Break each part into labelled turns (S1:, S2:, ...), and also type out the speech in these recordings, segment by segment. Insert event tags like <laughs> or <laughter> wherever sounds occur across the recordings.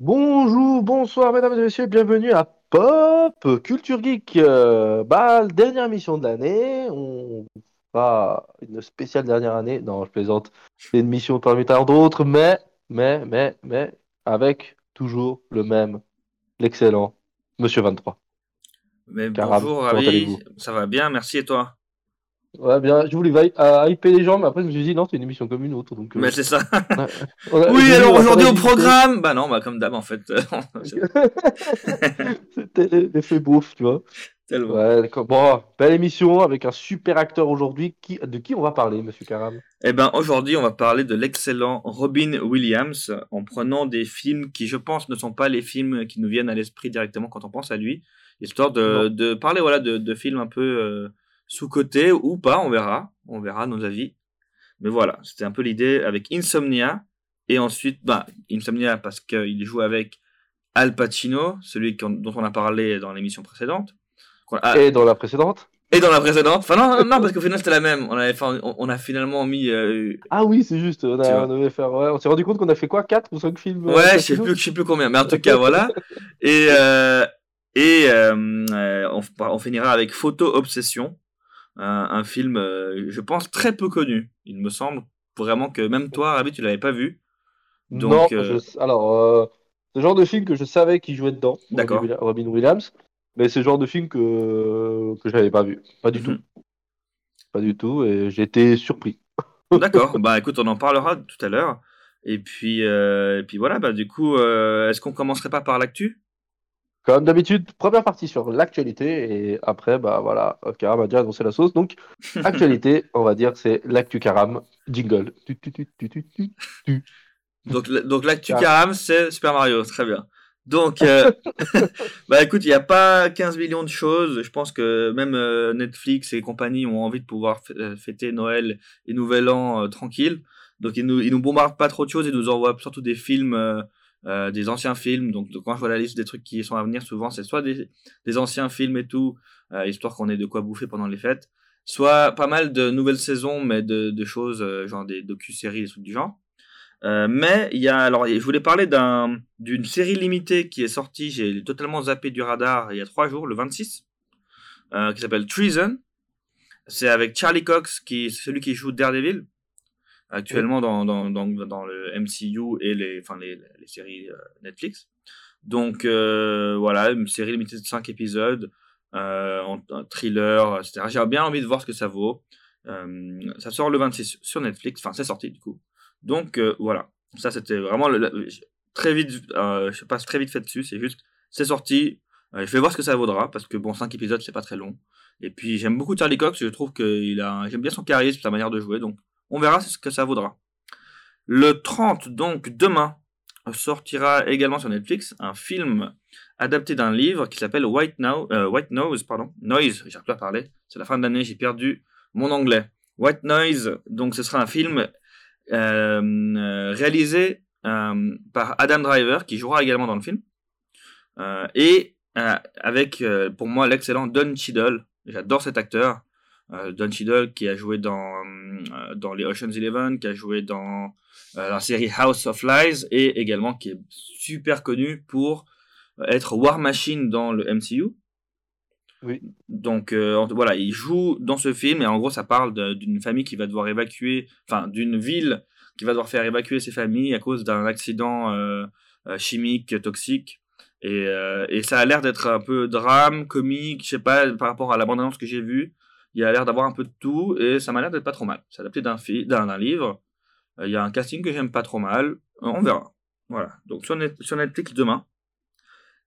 S1: Bonjour, bonsoir, mesdames et messieurs, bienvenue à Pop Culture Geek. Euh, bah, dernière émission de l'année, on fera une spéciale dernière année. Non, je plaisante. C'est une mission parmi tant d'autres, mais, mais, mais, mais, avec toujours le même, l'excellent Monsieur 23.
S2: Mais bonjour, Ravi. Ça va bien, merci et toi?
S1: Ouais, bien, je voulais euh, hyper les gens, mais après je me suis dit non, c'est une émission comme une autre. Donc,
S2: Mais
S1: euh,
S2: c'est ça.
S1: a- <laughs>
S2: Oui, alors aujourd'hui au programme. Bah non, bah comme d'hab en fait. <laughs> <laughs>
S1: C'était l'effet beauf, tu vois.
S2: Tellement.
S1: Ouais. Bon, belle émission avec un super acteur aujourd'hui. Qui, de qui on va parler, Monsieur Karam?
S2: Eh ben aujourd'hui, on va parler de l'excellent Robin Williams en prenant des films qui, je pense, ne sont pas les films qui nous viennent à l'esprit directement quand on pense à lui, histoire de, de parler voilà de, de films un peu euh, sous-cotés ou pas, on verra, on verra nos avis. Mais voilà, c'était un peu l'idée avec Insomnia et ensuite, bah Insomnia parce qu'il joue avec Al Pacino, celui dont on a parlé dans l'émission précédente. A-
S1: Et dans la précédente?
S2: et dans la précédente. Enfin non, non, non, parce qu'au final c'était la même. On, avait, fait- on, on a finalement mis euh,
S1: Ah oui, c'est juste. On, a, on devait faire. Ouais, on s'est rendu compte qu'on a fait quoi? 4 ou 5 films? euh,
S2: Ouais, je sais plus, je sais plus combien, mais en tout cas, voilà. <laughs> Et, euh, et on, on finira avec Photo Obsession, un, un film, euh, je pense, très peu connu. Il me semble vraiment que même toi, Ravi, tu l'avais pas vu.
S1: Non,
S2: Donc, euh,
S1: je- alors, euh, le genre de film que je savais qu'il jouait dedans, Robin
S2: D'accord.
S1: Willi- Robin Williams, mais c'est le genre de film que, que je n'avais pas vu. Pas du tout.
S2: Mhm.
S1: Pas du tout, et j'ai été surpris. <laughs>
S2: D'accord. bah écoute, on en parlera tout à l'heure. Et puis, euh, et puis voilà, bah du coup, euh, est-ce qu'on commencerait pas par l'actu?
S1: Comme d'habitude, première partie sur l'actualité, et après, bah voilà, Karam a déjà annoncé la sauce. Donc, <laughs> actualité, on va dire, c'est l'actu Karam. Jingle. Tu, tu, tu.
S2: Donc, donc l'actu. Karam, c'est Super Mario, très bien. Donc, euh, <laughs> <laughs> bah écoute, il n'y a pas 15 millions de choses. Je pense que même euh, Netflix et compagnie ont envie de pouvoir euh, fêter Noël et Nouvel An euh, tranquille. Donc, ils nous, ils nous bombardent pas trop de choses, ils nous envoient surtout des films, euh, des anciens films. Donc, donc, quand je vois la liste des trucs qui sont à venir, souvent, c'est soit des, des anciens films et tout, euh, histoire qu'on ait de quoi bouffer pendant les fêtes, soit pas mal de nouvelles saisons, mais de, de choses, euh, genre des docu-séries, des trucs du genre. Euh, mais il y a alors je voulais parler d'un d'une série limitée qui est sortie, j'ai totalement zappé du radar il y a trois jours, le 26, euh, qui s'appelle Treason. C'est avec Charlie Cox qui c'est celui qui joue Daredevil actuellement dans, dans, le MCU et les enfin les, les séries euh, Netflix. Donc euh, voilà, une série limitée de 5 épisodes, euh, un thriller, etc. J'ai bien envie de voir ce que ça vaut. Euh, ça sort le 26 sur Netflix, enfin c'est sorti du coup. Donc voilà, ça c'était vraiment très vite, je passe très vite fait dessus, c'est juste, c'est sorti, je vais voir ce que ça vaudra, parce que bon, 5 épisodes c'est pas très long. Et puis j'aime beaucoup Charlie Cox, je trouve qu'il a, j'aime bien son charisme, sa manière de jouer, donc on verra ce que ça vaudra. Le 30, donc demain, sortira également sur Netflix un film adapté d'un livre qui s'appelle White, Now, euh, White Nose, pardon, Noise, j'arrive plus à parler, c'est la fin de l'année, j'ai perdu mon anglais. White Noise, donc ce sera un film euh, réalisé euh, par Adam Driver, qui jouera également dans le film, euh, et avec, pour moi, l'excellent Don Cheadle. J'adore cet acteur. Euh, Don Cheadle, qui a joué dans, euh, dans les Ocean's Eleven, qui a joué dans euh, la série House of Lies, et également qui est super connu pour être War Machine dans le MCU.
S1: Oui.
S2: Donc euh, voilà, il joue dans ce film et en gros ça parle d'une famille qui va devoir évacuer, enfin d'une ville qui va devoir faire évacuer ses familles à cause d'un accident euh, chimique toxique. Et, euh, et ça a l'air d'être un peu drame, comique, je sais pas, par rapport à la bande-annonce que j'ai vue, il y a l'air d'avoir un peu de tout et ça m'a l'air d'être pas trop mal. C'est adapté d'un d'un livre. Euh, Il y a un casting que j'aime pas trop mal. Euh, On verra. Voilà. Donc sur, Net- sur Netflix demain.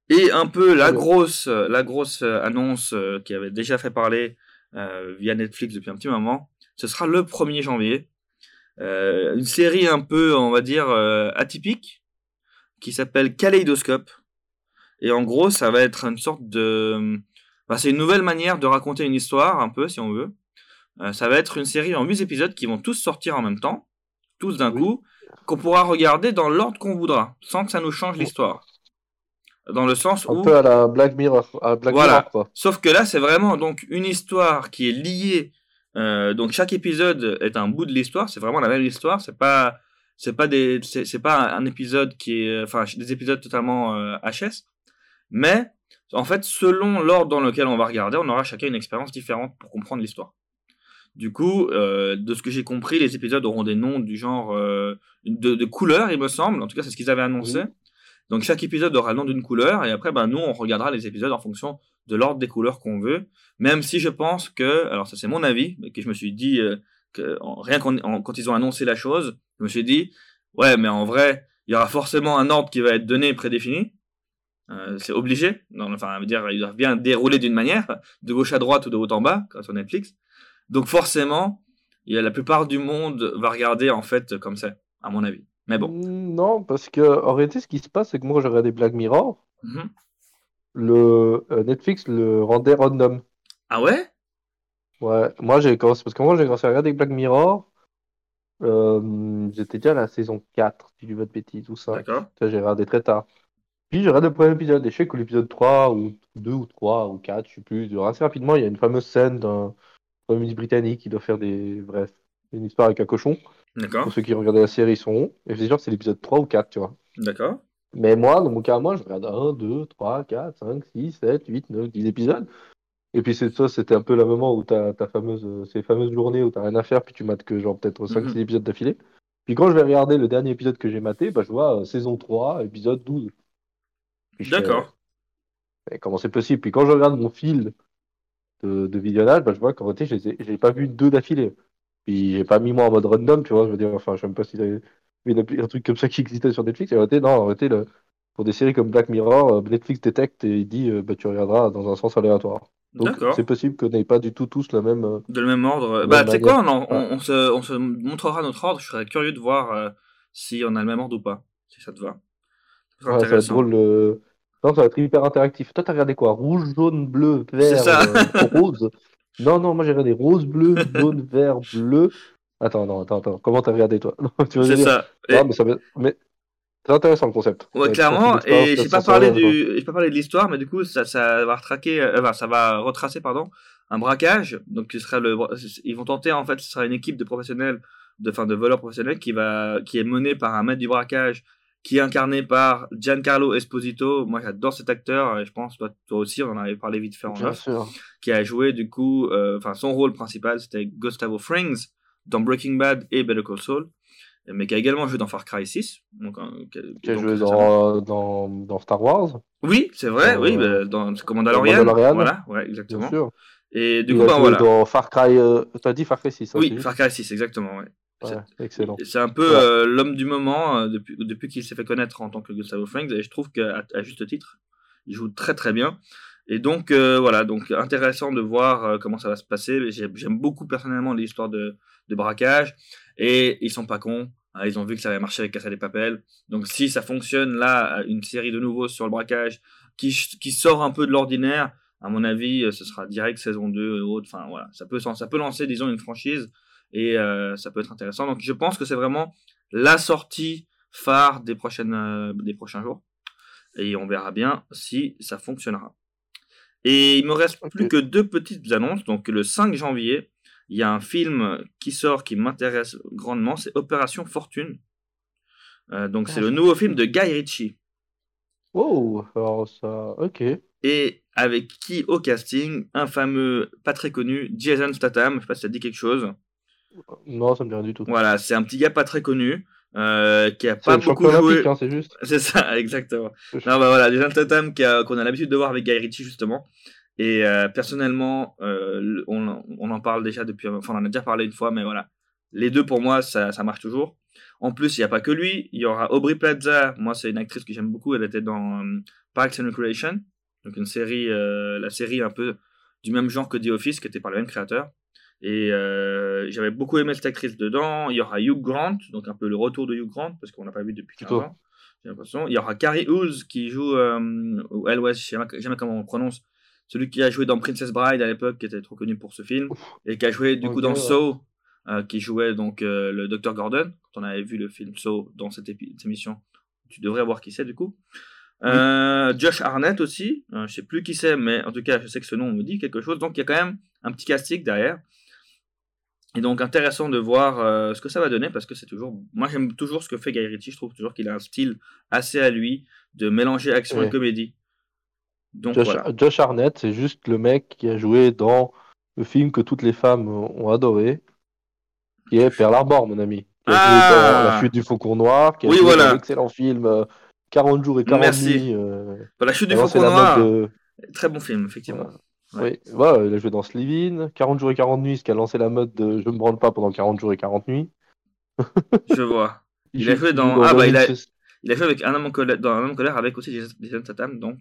S2: Et un peu la grosse, euh, la grosse annonce qui avait déjà fait parler euh, via Netflix depuis un petit moment, ce sera le 1er janvier. Euh, une série un peu, on va dire, euh, atypique, qui s'appelle Kaleidoscope. Et en gros, ça va être une sorte de... bah, c'est une nouvelle manière de raconter une histoire, un peu, si on veut. Euh, ça va être une série en 8 épisodes qui vont tous sortir en même temps, tous d'un
S1: Oui.
S2: coup, qu'on pourra regarder dans l'ordre qu'on voudra, sans que ça nous change l'histoire. Dans le sens
S1: Un
S2: où...
S1: peu à la Black Mirror, à Black
S2: Voilà.
S1: Mirror, quoi.
S2: Sauf que là, c'est vraiment donc une histoire qui est liée. euh, donc chaque épisode est un bout de l'histoire. C'est vraiment la même histoire. C'est pas c'est pas des, c'est pas un épisode qui est, enfin, des épisodes totalement HS, mais en fait, selon l'ordre dans lequel on va regarder, on aura chacun une expérience différente pour comprendre l'histoire. Du coup, euh, de ce que j'ai compris, les épisodes auront des noms du genre euh, de, de couleurs, il me semble. En tout cas, c'est ce qu'ils avaient annoncé. Donc chaque épisode aura le nom d'une couleur et après, ben, nous, on regardera les épisodes en fonction de l'ordre des couleurs qu'on veut. Même si je pense que, alors ça c'est mon avis, que je me suis dit euh, que rien qu'en quand ils ont annoncé la chose, je me suis dit, ouais, mais en vrai, il y aura forcément un ordre qui va être donné prédéfini. Euh, c'est obligé. Non, enfin, dire, il doit bien dérouler d'une manière, de gauche à droite ou de haut en bas, sur Netflix. Donc forcément, il y a la plupart du monde va regarder en fait comme ça, à mon avis. Mais bon.
S1: Mm, non, parce que en réalité, ce qui se passe, c'est que moi, j'ai regardé Black Mirror. Mhm. Le euh, Netflix le rendait random.
S2: Ah ouais?
S1: Ouais, moi j'ai commencé parce que moi j'ai commencé à regarder Black Mirror. Euh, j'étais déjà à la saison 4, si tu veux de bêtises, tout ça.
S2: D'accord.
S1: J'ai regardé très tard. Puis je regarde le premier épisode et je sais que l'épisode 3 ou 2 ou 3 ou 4, je sais plus, assez rapidement, il y a une fameuse scène d'un communiste britannique qui doit faire des. Bref, une histoire avec un cochon.
S2: D'accord.
S1: Pour ceux qui regardaient la série, ils sont Et c'est sûr que c'est l'épisode 3 ou 4, tu vois.
S2: D'accord.
S1: Mais moi, dans mon cas, moi, je regarde 1, 2, 3, 4, 5, 6, 7, 8, 9, 10 épisodes. Et puis c'est ça, c'était un peu le moment où t'as ta fameuse, ces fameuses journées où t'as rien à faire, puis tu mates que genre peut-être 5, 6 mhm. épisodes d'affilée. Puis quand je vais regarder le dernier épisode que j'ai maté, bah, je vois euh, saison 3, épisode 12.
S2: D'accord.
S1: comment c'est possible? Puis quand je regarde mon fil de, visionnage, bah, je vois qu'en réalité, je n'ai pas vu deux d'affilée. Puis j'ai pas mis moi en mode random, tu vois. Je veux dire, enfin, je sais même pas s'il y avait un truc comme ça qui existait sur Netflix. Et en réalité, non, en réalité, le, pour des séries comme Black Mirror, euh, Netflix détecte et il dit, euh, bah, tu regarderas dans un sens aléatoire. Donc c'est possible qu'on n'ait pas du tout tous le même. Euh,
S2: de le même ordre. Bah, tu sais quoi, on, on, se, on, se, montrera notre ordre. Je serais curieux de voir si on a le même ordre ou pas, si ça te va.
S1: Ouais, ça va être drôle. Non, ça va être hyper interactif. Toi, t'as regardé quoi? Rouge, jaune, bleu, vert, euh, rose? Non, non, moi j'ai regardé rose, bleu, jaune, vert, bleu. Attends, non, attends, attends. Comment t'as regardé toi? <laughs>
S2: C'est ça.
S1: Non, mais, ça mais c'est intéressant le concept.
S2: Ouais, clairement. Et j'ai pas parlé du, pas parlé de l'histoire, mais du coup, ça, ça va retraquer, euh, ça va retracer, pardon, un braquage. Donc, ce sera le, ils vont tenter en fait, ce sera une équipe de professionnels, de, enfin, de voleurs professionnels qui va, qui est menée par un maître du braquage qui est incarné par Giancarlo Esposito. Moi, j'adore cet acteur, et je pense toi, toi aussi, on en avait parlé vite fait en off, qui a joué du coup, euh, enfin son rôle principal, c'était Gustavo Frings dans Breaking Bad et Better Call Saul, mais qui a également joué dans Far Cry 6. Donc,
S1: hein, qui, a joué dans, dans, dans, Star Wars.
S2: Oui, c'est vrai, oui, bah, dans Commandalorian. Voilà, ouais, exactement. Bien sûr. Et du coup, bah, voilà.
S1: Dans Far Cry, euh, tu as dit Far Cry 6
S2: Oui, Far Cry 6, exactement, ouais
S1: excellent.
S2: C'est un peu euh, l'homme du moment euh, depuis, depuis qu'il s'est fait connaître en tant que Gustavo Franks et je trouve qu'à à juste titre, il joue très très bien. Et donc euh, voilà, donc intéressant de voir comment ça va se passer. J'aime beaucoup personnellement l'histoire de, de, braquage et ils sont pas cons. Hein, ils ont vu que ça avait marché avec Casa des Papel. Donc si ça fonctionne là, une série de nouveaux sur le braquage qui, qui sort un peu de l'ordinaire, à mon avis, ce sera direct saison 2 et autres. Enfin voilà, ça peut, ça peut lancer disons une franchise et euh, ça peut être intéressant. Donc je pense que c'est vraiment la sortie phare des, prochaines, euh, des prochains jours et on verra bien si ça fonctionnera. Et il me reste plus que deux petites annonces. Donc le 5 janvier, il y a un film qui sort qui m'intéresse grandement, c'est Opération Fortune. Euh, donc c'est le nouveau film de Guy Ritchie.
S1: Oh, alors ça, ok.
S2: Et avec qui au casting? Un fameux, pas très connu, Jason Statham. Je sais pas si ça dit quelque chose.
S1: Non, ça me dit rien du tout.
S2: Voilà, c'est un petit gars pas très connu. Euh, qui a pas beaucoup joué.
S1: Hein, c'est juste. <laughs>
S2: C'est ça, exactement. non, bah voilà, Jason Tatum qu'on a, l'habitude de voir avec Guy Ritchie justement. Et euh, personnellement, euh, on, on, en parle déjà depuis, enfin on en a déjà parlé une fois, mais voilà, les deux pour moi ça, ça marche toujours. En plus, il n'y a pas que lui, il y aura Aubrey Plaza. Moi, c'est une actrice que j'aime beaucoup. Elle était dans Parks and Recreation, donc une série, la série un peu du même genre que The Office, qui était par le même créateur. Et euh, j'avais beaucoup aimé cette actrice dedans. Il y aura Hugh Grant, donc un peu le retour de Hugh Grant, parce qu'on n'a pas vu depuis 15 ans. J'ai l'impression. Il y aura Carrie House qui joue, euh, ou elle, ouais, je ne sais jamais comment on prononce, celui qui a joué dans Princess Bride à l'époque, qui était trop connu pour ce film, et qui a joué du coup dans Saw, euh, qui jouait donc le Dr. Gordon. Quand on avait vu le film Saw dans cette, émission, tu devrais voir qui c'est du coup. Josh Arnett aussi, je sais plus qui c'est, mais en tout cas, je sais que ce nom me dit quelque chose. Donc il y a quand même un petit casting derrière. Et donc intéressant de voir euh, ce que ça va donner parce que c'est toujours. Moi j'aime toujours ce que fait Guy Ritchie. Je trouve toujours qu'il a un style assez à lui de mélanger action et comédie.
S1: Donc Josh, voilà. Josh Arnett, c'est juste le mec qui a joué dans le film que toutes les femmes ont adoré, qui est Pearl Harbor, mon ami. Qui a ah joué dans La chute du faucon noir, qui a
S2: oui,
S1: joué
S2: voilà.
S1: dans l'excellent film 40 euh, jours et 40
S2: Merci.
S1: nuits. Euh...
S2: La chute du faucon noir, de... très bon film, effectivement.
S1: Oui, ouais, il a joué dans Slivin, 40 jours et 40 nuits, ce qui a lancé la mode de Je me branle pas pendant 40 jours et 40 nuits. <laughs>
S2: Je vois. Il, a joué dans. Ah, bah, il a... il a joué avec un homme en colère, dans un homme en colère avec aussi Jason Statham, donc.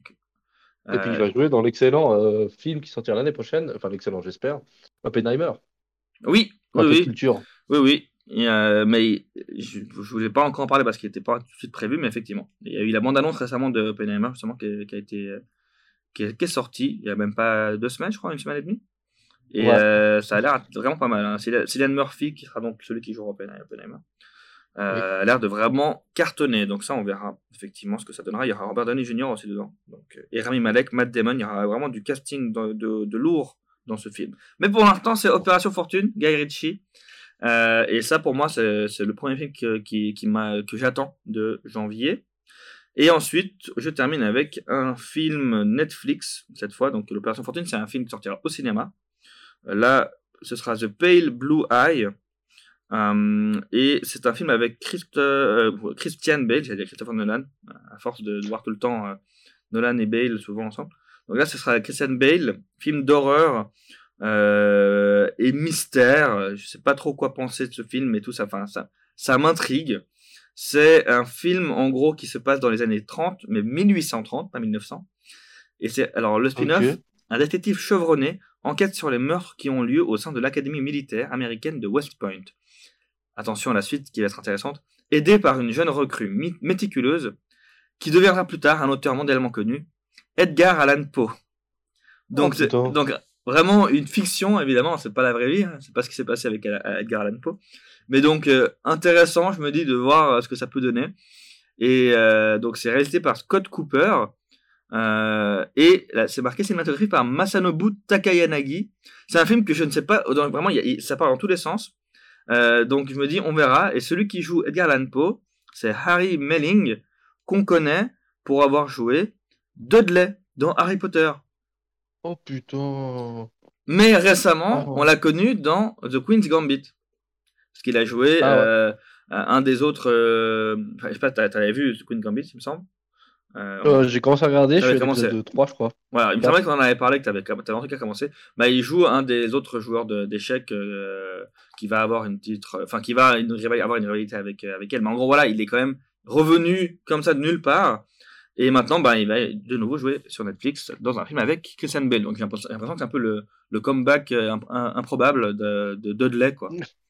S1: Et puis il va euh, jouer dans l'excellent euh, film qui sortira l'année prochaine, enfin l'excellent j'espère, Oppenheimer.
S2: Oui, oui, oui.
S1: Culture.
S2: Oui, oui. Euh, mais je ne voulais pas encore en parler parce qu'il n'était pas tout de suite prévu, mais effectivement. Il y a eu la bande-annonce récemment de Oppenheimer, justement, qui a été qui est, sorti il y a même pas deux semaines, je crois, une semaine et demie. Et euh, ça a l'air vraiment pas mal. Hein. Cillian Murphy qui sera donc celui qui joue Oppenheimer. Euh, a l'air de vraiment cartonner. Donc ça, on verra effectivement ce que ça donnera. Il y aura Robert Downey Jr. aussi dedans. Donc, et Rami Malek, Matt Damon, il y aura vraiment du casting de, de, lourd dans ce film. Mais pour l'instant, c'est Opération Fortune, Guy Ritchie. Euh, et ça, pour moi, c'est le premier film que, qui, qui que j'attends de janvier. Et ensuite, je termine avec un film Netflix, cette fois. Donc, L'Opération Fortune, c'est un film qui sortira au cinéma. Là, ce sera The Pale Blue Eye. Euh, et c'est un film avec euh, Christian Bale, j'allais dire Christopher Nolan, à force de, voir tout le temps euh, Nolan et Bale souvent ensemble. Donc là, ce sera Christian Bale, film d'horreur et mystère. Je sais pas trop quoi penser de ce film, mais tout ça, enfin, ça, ça m'intrigue. C'est un film, en gros, qui se passe dans les années 30, mais 1830, pas 1900. Et c'est, alors, le spin-off, un détective chevronné enquête sur les meurtres qui ont lieu au sein de l'Académie militaire américaine de West Point. Attention à la suite qui va être intéressante. Aidé par une jeune recrue méticuleuse, qui deviendra plus tard un auteur mondialement connu, Edgar Allan Poe. Donc, oh, donc vraiment une fiction, évidemment, c'est pas la vraie vie, hein, c'est pas ce qui s'est passé avec Edgar Allan Poe. Mais donc, euh, intéressant, je me dis, de voir euh, ce que ça peut donner. Et euh, donc, c'est réalisé par Scott Cooper. et c'est marqué cinématographie par Masanobu Takayanagi. C'est un film que je ne sais pas, vraiment, ça part dans tous les sens. donc, je me dis, on verra. Et celui qui joue Edgar Allan Poe, c'est Harry Melling, qu'on connaît pour avoir joué Dudley dans Harry Potter.
S1: Oh putain.
S2: Mais récemment, oh. on l'a connu dans The Queen's Gambit. Parce qu'il a joué ah euh, un des autres. Euh, je sais pas, t'avais vu Queen Gambit, il me semble?
S1: Euh, J'ai commencé à regarder, je suis commencé. de 3, je crois.
S2: Voilà, il me semblait qu'on en avait parlé, que t'avais avais en tout cas commencé. Bah, il joue un des autres joueurs d'échecs qui va avoir une titre. Enfin, qui va une, avoir une rivalité avec, avec elle. Mais en gros, voilà, il est quand même revenu comme ça de nulle part. Et maintenant, bah, il va de nouveau jouer sur Netflix dans un film avec Christian Bale. Donc j'ai l'impression que c'est un peu le, le comeback improbable de, de Dudley, quoi. <laughs>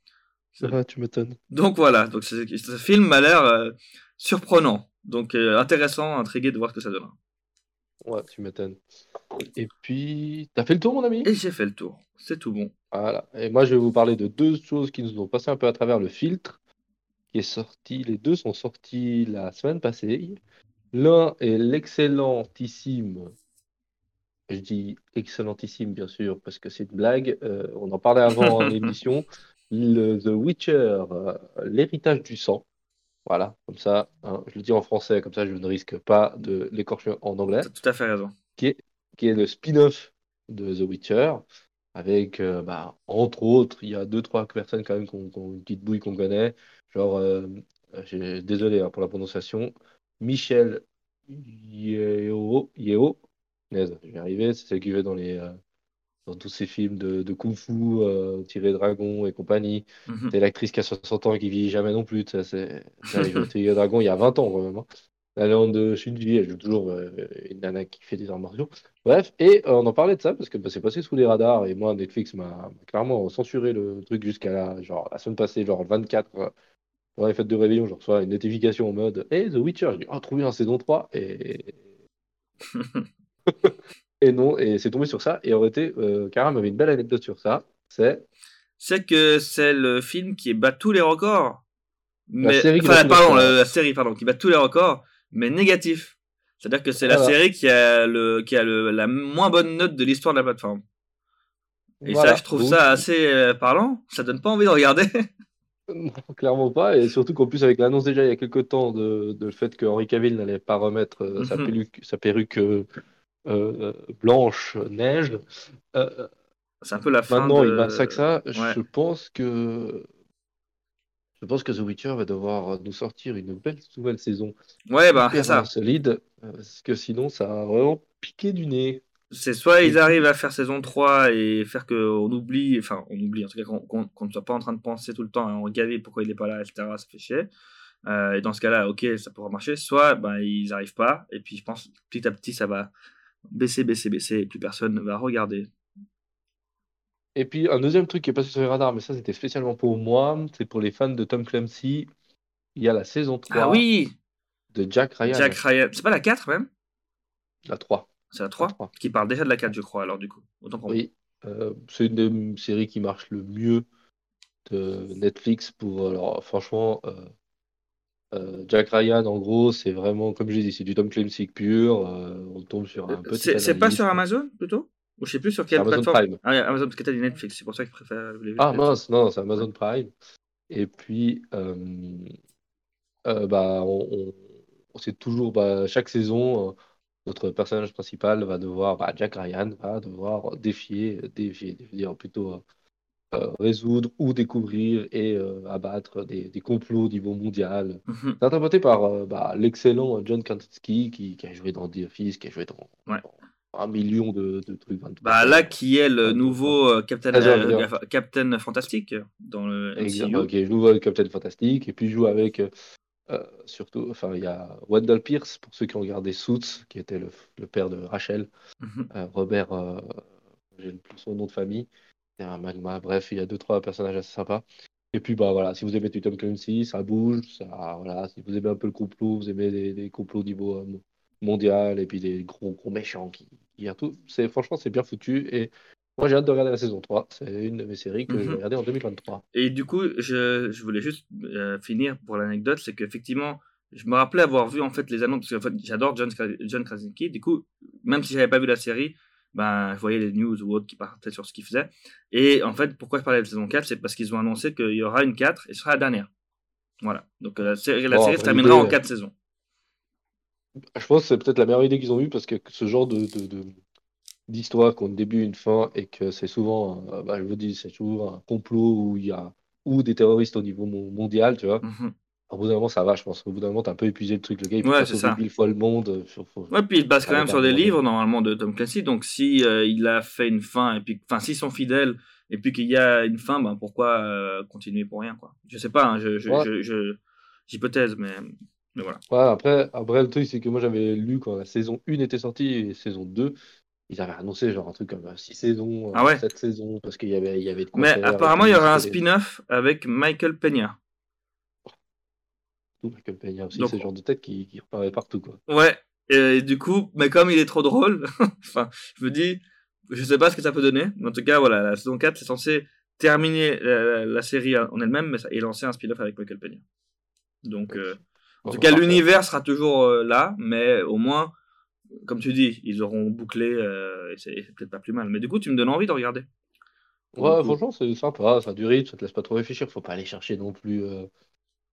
S1: Ça tu m'étonnes.
S2: Donc voilà, donc ce, film m'a l'air euh, surprenant. Donc euh, intéressant, intrigué de voir ce que ça donnera.
S1: Ouais, tu m'étonnes. Et puis, t'as fait le tour, mon ami?
S2: Et j'ai fait le tour. C'est tout bon.
S1: Voilà. Et moi, je vais vous parler de deux choses qui nous ont passé un peu à travers le filtre, qui est sorti. Les deux sont sortis la semaine passée. L'un est l'excellentissime. Je dis excellentissime, bien sûr, parce que c'est une blague. Euh, on en parlait avant en <laughs> émission. The Witcher, euh, l'héritage du sang. Voilà, comme ça, hein, je le dis en français, comme ça je ne risque pas de l'écorcher en anglais.
S2: tout à fait raison.
S1: Qui est, qui est le spin-off de The Witcher, avec, euh, bah, entre autres, il y a deux, trois personnes quand même qui ont, une petite bouille qu'on connaît, genre, euh, désolé hein, pour la prononciation, Michel Yeo, Yeo, je vais y arriver, c'est celle qui va dans les, dans tous ces films de, de kung fu, euh, Tiré Dragon et compagnie. Mhm. C'est l'actrice qui a 60 ans et qui vieillit jamais non plus. C'est <laughs> Tiré Dragon il y a 20 ans quand même. Hein. La légende de Shinji, elle joue toujours euh, une nana qui fait des arts martiaux. Bref, et euh, on en parlait de ça parce que bah, c'est passé sous les radars et moi, Netflix m'a clairement censuré le truc jusqu'à la, genre, la semaine passée, genre le 24, pour les fêtes de réveillon, je reçois une notification en mode Hey, The Witcher, je dis Oh, trouvé un saison 3 et. <laughs> Et non, et c'est tombé sur ça. Et en été, euh, Karam avait une belle anecdote sur ça. C'est.
S2: C'est que c'est le film qui bat tous les records. Mais... La série enfin, pardon, la, série pardon, qui bat tous les records, mais négatif. C'est-à-dire que c'est la série qui a, le, qui a le, la moins bonne note de l'histoire de la plateforme. Et ça, je trouve ça assez euh, parlant. Ça donne pas envie de regarder. <laughs>
S1: non, clairement pas. Et surtout qu'en plus, avec l'annonce déjà il y a quelques temps de, de le fait que Henri Cavill n'allait pas remettre euh, sa, mhm. perruque, sa perruque euh, blanche neige.
S2: c'est un peu la fin.
S1: Maintenant, il massacre ça. Je pense que je pense que The Witcher va devoir nous sortir une belle nouvelle saison.
S2: Ouais, bah, c'est ça.
S1: Solide, parce que sinon, ça va vraiment piqué du nez.
S2: C'est soit ils arrivent à faire saison 3 et faire qu'on oublie, enfin on oublie en tout cas qu'on ne soit pas en train de penser tout le temps et on regarde pourquoi il n'est pas là, etc. Ça fait chier. Euh, et dans ce cas-là, ok, ça pourra marcher. Soit ben, ils n'arrivent pas et puis je pense petit à petit ça va baisser, baisser, baisser et plus personne ne va regarder.
S1: Et puis un deuxième truc qui est passé sur les radars, mais ça c'était spécialement pour moi, c'est pour les fans de Tom Clancy. Il y a la saison 3
S2: ah oui
S1: de Jack Ryan.
S2: Jack Ryan. C'est pas la 4 même?
S1: La 3.
S2: C'est la 3, Qui parle déjà de la 4, je crois, alors du coup.
S1: oui, euh, c'est une des séries qui marche le mieux de Netflix pour. Alors, franchement, euh, euh, Jack Ryan, en gros, c'est vraiment, comme je l'ai dit, c'est du Tom Clancy pur. on tombe sur un
S2: petit. C'est pas sur Amazon plutôt? Ou je sais plus sur quelle Amazon plateforme Prime. Ah, Amazon, parce que t'as dit Netflix, c'est pour ça que je préfère.
S1: Ah mince, non, c'est Amazon Prime. Et puis, bah, on, on, sait toujours, bah, chaque saison notre personnage principal va devoir, bah, Jack Ryan va devoir défier, défier, dire plutôt euh, euh, résoudre ou découvrir et euh, abattre des, des, complots au niveau mondial. Mhm. C'est interprété par bah, l'excellent John Krasinski qui, qui, a joué dans The Office, qui a joué dans, un million de, de trucs.
S2: Bah, là, qui est le nouveau Captain, Captain Fantastique dans le MCU.
S1: Ok, le nouveau Captain Fantastique et puis joue avec euh, surtout, enfin, il y a Wendell Pierce, pour ceux qui ont regardé Suits, qui était le, père de Rachel. Mhm. Euh, Robert, euh, j'ai plus son nom de famille. C'est un magma. Bref, il y a deux, trois personnages assez sympas. Et puis, bah voilà, si vous aimez Tom Clancy, ça bouge. Ça, voilà, si vous aimez un peu le complot, vous aimez des, complots au niveau mondial et puis des gros, gros méchants qui, qui tout. C'est, franchement, c'est bien foutu. Et moi, j'ai hâte de regarder la saison 3. C'est une de mes séries que j'ai mhm. regardée en 2023.
S2: Et du coup, je, je voulais juste euh, finir pour l'anecdote, c'est qu'effectivement, je me rappelais avoir vu en fait les annonces, parce que en fait, j'adore John, John Krasinski. Du coup, même si j'avais pas vu la série, ben, je voyais les news ou autres qui partaient sur ce qu'il faisait. Et en fait, pourquoi je parlais de saison 4 C'est parce qu'ils ont annoncé qu'il y aura une 4 et ce sera la dernière. Voilà. Donc la série, la série se terminera en 4 saisons.
S1: Je pense que c'est peut-être la meilleure idée qu'ils ont eue parce que ce genre de, de d'histoire qu'on début une fin et que c'est souvent, euh, bah, je vous dis, c'est toujours un complot où il y a ou des terroristes au niveau mondial, tu vois. Mmh au bout d'un moment, ça va, je pense. Au bout d'un moment, t'as un peu épuisé le truc. Le gars, il
S2: ouais, sauver
S1: mille fois le monde.
S2: Ouais, puis il base quand même sur des livres, normalement, de Tom Clancy. Donc, si euh, il a fait une fin, et puis, enfin, s'ils sont fidèles, et puis qu'il y a une fin, ben, pourquoi euh, continuer pour rien, quoi? Je sais pas, hein, je, je, j'hypothèse, mais, mais voilà.
S1: Ouais, après, après, le truc, c'est que moi, j'avais lu quand la saison 1 était sortie et saison 2, ils avaient annoncé genre un truc comme 6 euh, saisons,
S2: ah ouais?
S1: 7 saisons, parce qu'il y avait, il y avait de
S2: Mais apparemment, il y aura un spin-off avec Michael Peña.
S1: Michael Peña aussi, c'est le genre de tête qui, qui reparaît partout. Quoi.
S2: Ouais, et, du coup, mais comme il est trop drôle, <laughs> enfin, je me dis, je sais pas ce que ça peut donner, mais en tout cas, voilà, la saison 4, c'est censé terminer la, série en elle-même, mais ça, et lancer un spin-off avec Michael Peña. Donc, euh, en tout cas, l'univers sera toujours euh, là, mais au moins comme tu dis, ils auront bouclé, euh, et c'est peut-être pas plus mal. Mais du coup, tu me donnes envie de regarder.
S1: Ouais, franchement, c'est sympa, ça a du rythme, ça te laisse pas trop réfléchir. Faut pas aller chercher non plus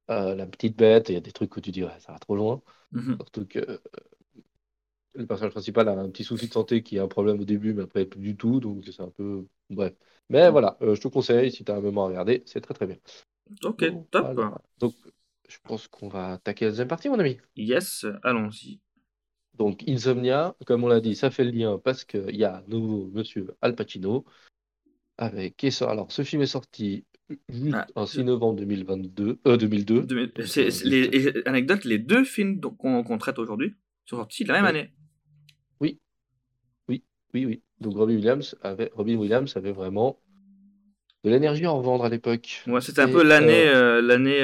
S1: euh, euh, la petite bête. Il y a des trucs où tu dis, ouais, ça va trop loin. Mhm. Surtout que le personnage principal a un petit souci de santé qui a un problème au début, mais après, plus du tout. Donc, c'est un peu. Bref. Mais mhm. voilà, je te conseille, si tu as un moment à regarder, c'est très très bien.
S2: Ok, top.
S1: Donc, je pense qu'on va attaquer la deuxième partie, mon ami.
S2: Yes, allons-y.
S1: Donc Insomnia, comme on l'a dit, ça fait le lien parce qu'il y a nouveau monsieur Al Pacino avec alors ce film est sorti juste ah, en 6 novembre 2022 euh, 2002.
S2: c'est, les anecdotes, les deux films qu'on, traite aujourd'hui sont sortis la même année.
S1: Oui. Oui, oui, oui. Donc Robin Williams avait Robin Williams avait vraiment de l'énergie à en vendre à l'époque.
S2: Ouais, c'était un peu l'année euh, euh, l'année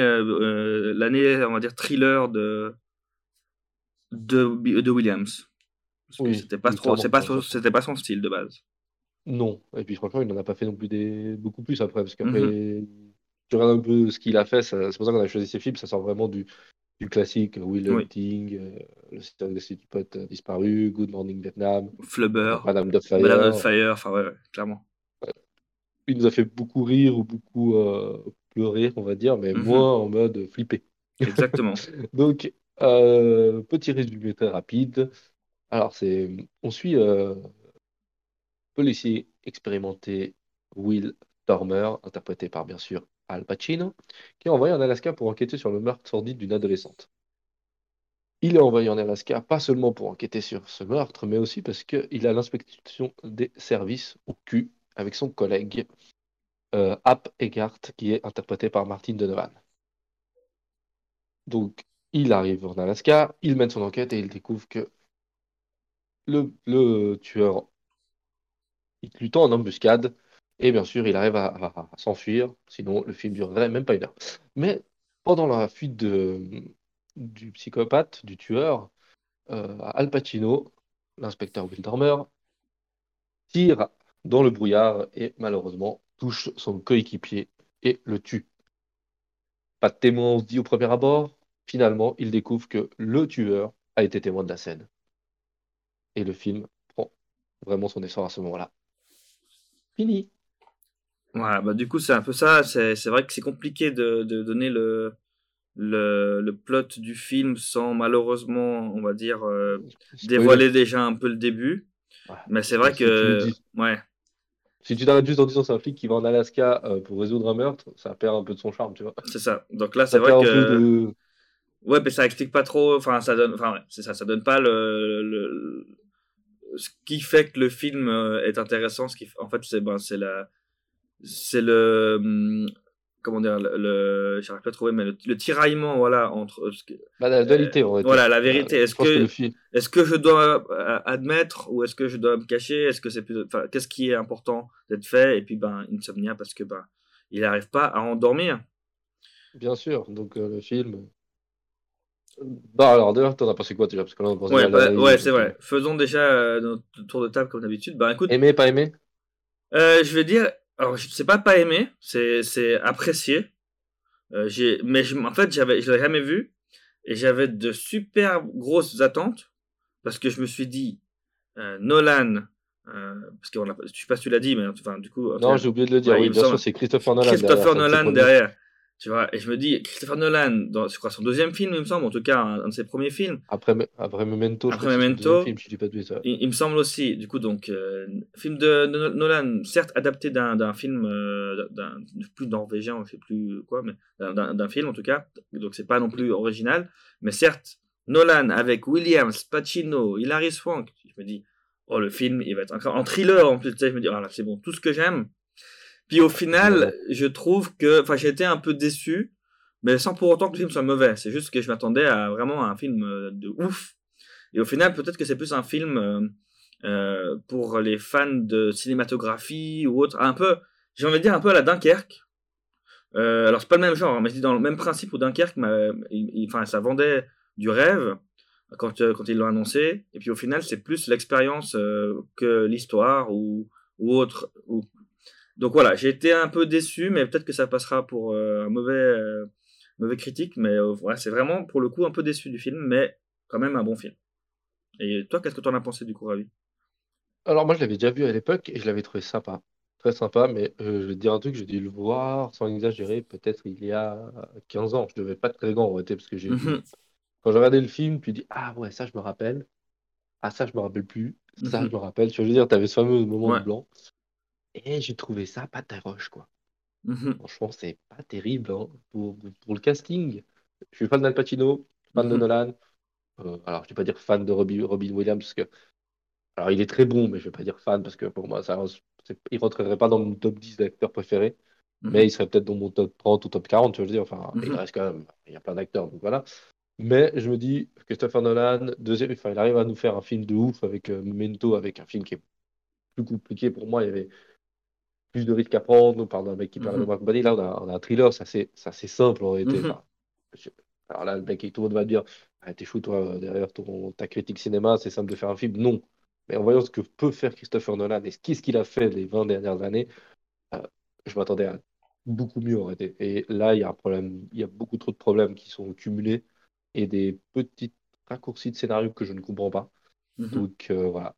S2: l'année on va dire thriller de de, de Williams. c'était pas trop, c'est pas, c'était pas son style de base.
S1: Non, et puis franchement, il n'en a pas fait non plus des beaucoup plus après, parce qu'après, mhm. tu regardes un peu ce qu'il a fait, c'est pour ça qu'on a choisi ces films, ça sort vraiment du, du classique, Will Hunting, euh, le système de City Pot disparu, Good Morning Vietnam,
S2: Flubber,
S1: Madame de Fire,
S2: Madame de Fire, enfin ouais, clairement.
S1: il nous a fait beaucoup rire ou beaucoup euh, pleurer, on va dire, mais
S2: Mhm.
S1: moins en mode flipper.
S2: Exactement. <laughs>
S1: Donc, euh, petit résumé très rapide. Alors, c'est, on suit policier expérimenté Will Dormer, interprété par bien sûr Al Pacino, qui est envoyé en Alaska pour enquêter sur le meurtre sordide d'une adolescente. Il est envoyé en Alaska pas seulement pour enquêter sur ce meurtre, mais aussi parce qu'il a l'inspection des services au cul avec son collègue euh, App Eggart, qui est interprété par Martin Donovan. Donc, il arrive en Alaska, il mène son enquête et il découvre que le tueur, il lui en embuscade et bien sûr, il arrive à, s'enfuir, sinon le film durerait même pas une heure. Mais pendant la fuite du psychopathe, du tueur, euh, Al Pacino, l'inspecteur Will Dormer, tire dans le brouillard et malheureusement touche son coéquipier et le tue. Pas de témoin, on se dit au premier abord. Finalement, il découvre que le tueur a été témoin de la scène. Et le film prend vraiment son essor à ce moment-là. Fini.
S2: Voilà, bah du coup, c'est un peu ça. C'est c'est vrai que c'est compliqué de, de donner le, le, le plot du film sans malheureusement, on va dire, euh, dévoiler déjà un peu le début.
S1: Ouais.
S2: Mais c'est vrai
S1: Si
S2: que.
S1: dis.
S2: Ouais,
S1: Si tu t'arrêtes juste en disant c'est un flic qui va en Alaska euh, pour résoudre un meurtre, ça perd un peu de son charme, tu vois.
S2: c'est ça. Donc là, c'est vrai que.
S1: de...
S2: Ouais, mais ça explique pas trop. Enfin, ça donne. Enfin, ouais, c'est ça. Ça donne pas le, le- Ce qui fait que le film euh, est intéressant. Ce qui, en fait, c'est ben, c'est la. C'est le. hum, Comment dire le, j'arrive pas à trouver mais le, le tiraillement voilà entre euh, ce que-
S1: Bah, la dualité, dire.
S2: voilà la vérité
S1: Euh,
S2: est-ce que
S1: film...
S2: est-ce que je dois euh, admettre ou est-ce que je dois me cacher? Est-ce que c'est plus, enfin, qu'est-ce qui est important d'être fait? Et puis ben Insomnia parce que ben il n'arrive pas à endormir.
S1: Bien sûr, donc euh, le film... Bah alors, d'ailleurs, t'en as pensé quoi déjà Parce que là, on
S2: Ouais, bah, ouais, c'est vrai. Faisons déjà euh, notre tour de table comme d'habitude. Ben écoute,
S1: Aimé, pas aimé?
S2: euh, je vais dire, alors sais pas pas aimé, c'est c'est apprécié. Euh, j'ai, mais je- en fait j'avais, je l'avais jamais vu et j'avais de super grosses attentes parce que je me suis dit euh, Nolan. Euh, parce que je sais pas si tu l'as dit, mais enfin, du coup,
S1: Non, j'ai oublié de le dire.
S2: Ouais,
S1: oui, bien sûr, c'est Christopher Nolan.
S2: Christopher
S1: derrière, c'est
S2: Nolan derrière. Tu vois, et je me dis, Christopher Nolan, dans, je crois, son deuxième film, il me semble, en tout cas, un, un de ses premiers films,
S1: Après, après Memento,
S2: Après
S1: c'est
S2: Memento.
S1: film, je dis pas de
S2: il, il me semble aussi, du coup, donc, euh, film de, de Nolan, certes adapté d'un d'un film, euh, d'un plus norvégien, je sais plus quoi, mais d'un- film en tout cas, donc c'est pas non plus original, mais certes, Nolan avec Williams, Pacino, Hilary Swank, je me dis, oh, le film, il va être incroyable. En thriller, en plus, je me dis, ah là, c'est bon, tout ce que j'aime. Puis au final, je trouve que, enfin, j'ai été un peu déçu, mais sans pour autant que le film soit mauvais. C'est juste que je m'attendais à vraiment un film euh, de ouf. Et au final, peut-être que c'est plus un film euh, euh, pour les fans de cinématographie ou autre. Un peu, j'ai envie de dire un peu à la Dunkerque. Euh, alors c'est pas le même genre, mais c'est dans le même principe où Dunkerque, m'a- il- il- enfin ça vendait du rêve quand, euh, quand ils l'ont annoncé. Et puis au final, c'est plus l'expérience euh, que l'histoire ou, ou autre. Ou... Donc voilà, j'ai été un peu déçu, mais peut-être que ça passera pour euh, un mauvais, euh, mauvais critique. Mais euh, c'est vraiment pour le coup un peu déçu du film, mais quand même un bon film. Et toi, qu'est-ce que tu en as pensé du coup, Ravi?
S1: Alors, moi, je l'avais déjà vu à l'époque et je l'avais trouvé sympa. Très sympa, mais je vais te dire un truc, j'ai dû le voir sans exagérer, peut-être il y a 15 ans. Je devais pas être très grand en réalité, parce que j'ai.
S2: Mhm.
S1: Quand j'ai regardé le film, tu dis, ah ouais, ça, je me rappelle. Ah, ça, je me rappelle plus. Ça,
S2: Mhm.
S1: je me rappelle. Tu vois, je veux dire, tu avais ce fameux moment
S2: Ouais.
S1: blanc. Et j'ai trouvé ça pas roche quoi.
S2: Mhm.
S1: Franchement, c'est pas terrible hein. pour, pour le casting. Je suis fan d'Al Pacino, fan de
S2: Mhm.
S1: Nolan. Euh, alors, je vais pas dire fan de Robbie- Robin Williams parce que. Alors, il est très bon, mais je vais pas dire fan parce que pour moi, ça, il rentrerait pas dans mon top 10 d'acteurs préférés.
S2: Mhm.
S1: Mais il serait peut-être dans mon top 30 ou top 40, tu veux dire. Enfin, il reste quand même. Il y a plein d'acteurs, donc voilà. Mais je me dis, Christopher Nolan, deuxième, enfin, il arrive à nous faire un film de ouf avec euh, Memento, avec un film qui est plus compliqué pour moi. Il y avait plus de risques à prendre. On parle d'un mec qui perd
S2: Mhm.
S1: mémoire compagnie. Là, on a, on a un thriller, assez, c'est assez simple en réalité.
S2: Mhm.
S1: Enfin, je- alors là, le mec, tout le monde va dire ah, T'es fou, toi, derrière ton, ta critique cinéma, c'est simple de faire un film. Non. Mais en voyant ce que peut faire Christopher Nolan et ce qu'il a fait les 20 dernières années, euh, je m'attendais à beaucoup mieux en réalité. Et là, il y a un problème, il y a beaucoup trop de problèmes qui sont cumulés et des petits raccourcis de scénario que je ne comprends pas.
S2: Mhm.
S1: Donc euh, voilà.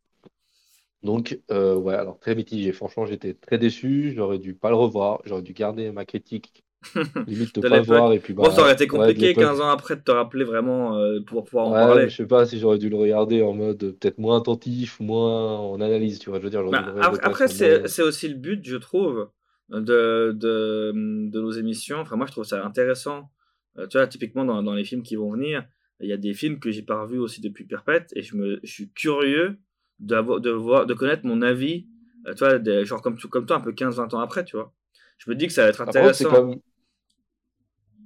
S1: Donc, euh, ouais, alors très mitigé. Franchement, j'étais très déçu. J'aurais dû pas le revoir. J'aurais dû garder ma critique. <laughs> Limite, ne pas le voir. Et puis,
S2: bah, bon, ça aurait été compliqué 15 ans après de te rappeler vraiment euh, pour pouvoir en parler.
S1: Je sais pas si j'aurais dû le regarder en mode peut-être moins attentif, moins en analyse. Tu vois, je veux dire,
S2: bah, après, c'est aussi le but, je trouve, de, de, de, nos émissions. Enfin, moi, je trouve ça intéressant. Euh, tu vois, typiquement, dans, dans les films qui vont venir, il y a des films que j'ai pas revus aussi depuis Perpète et je, me, je suis curieux de, voir, de connaître mon avis, euh, tu vois, des, genre comme, comme toi, un peu 15-20 ans après, tu vois. Je me dis que ça va être intéressant.
S1: comme...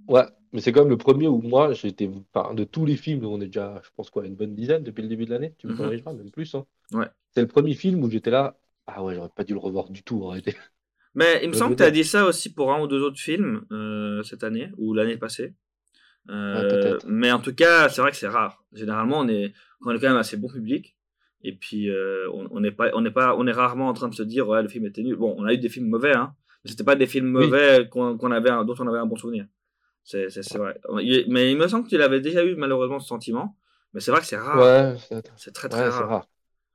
S1: Ouais, mais c'est quand même le premier où moi, j'étais, enfin, de tous les films, on est déjà, je pense quoi, une bonne dizaine depuis le début de l'année, tu me mhm. corrigeras, même plus. Hein.
S2: Ouais.
S1: C'est le premier film où j'étais là, ah ouais, j'aurais pas dû le revoir du tout,
S2: Mais il me semble que tu as dit ça aussi pour un ou deux autres films euh, cette année, ou l'année passée. Euh, mais en tout cas, c'est vrai que c'est rare. Généralement, on est, on est quand même assez bon public. Et puis, euh, on, n'est pas, on, est pas, on est rarement en train de se dire, ouais, le film était nul. Bon, on a eu des films mauvais, hein, mais c'était pas des films mauvais qu'on, avait dont on avait un bon souvenir. C'est, vrai. Mais il me semble qu'il avait déjà eu malheureusement ce sentiment. Mais c'est vrai que c'est rare.
S1: Ouais,
S2: c'est très très rare.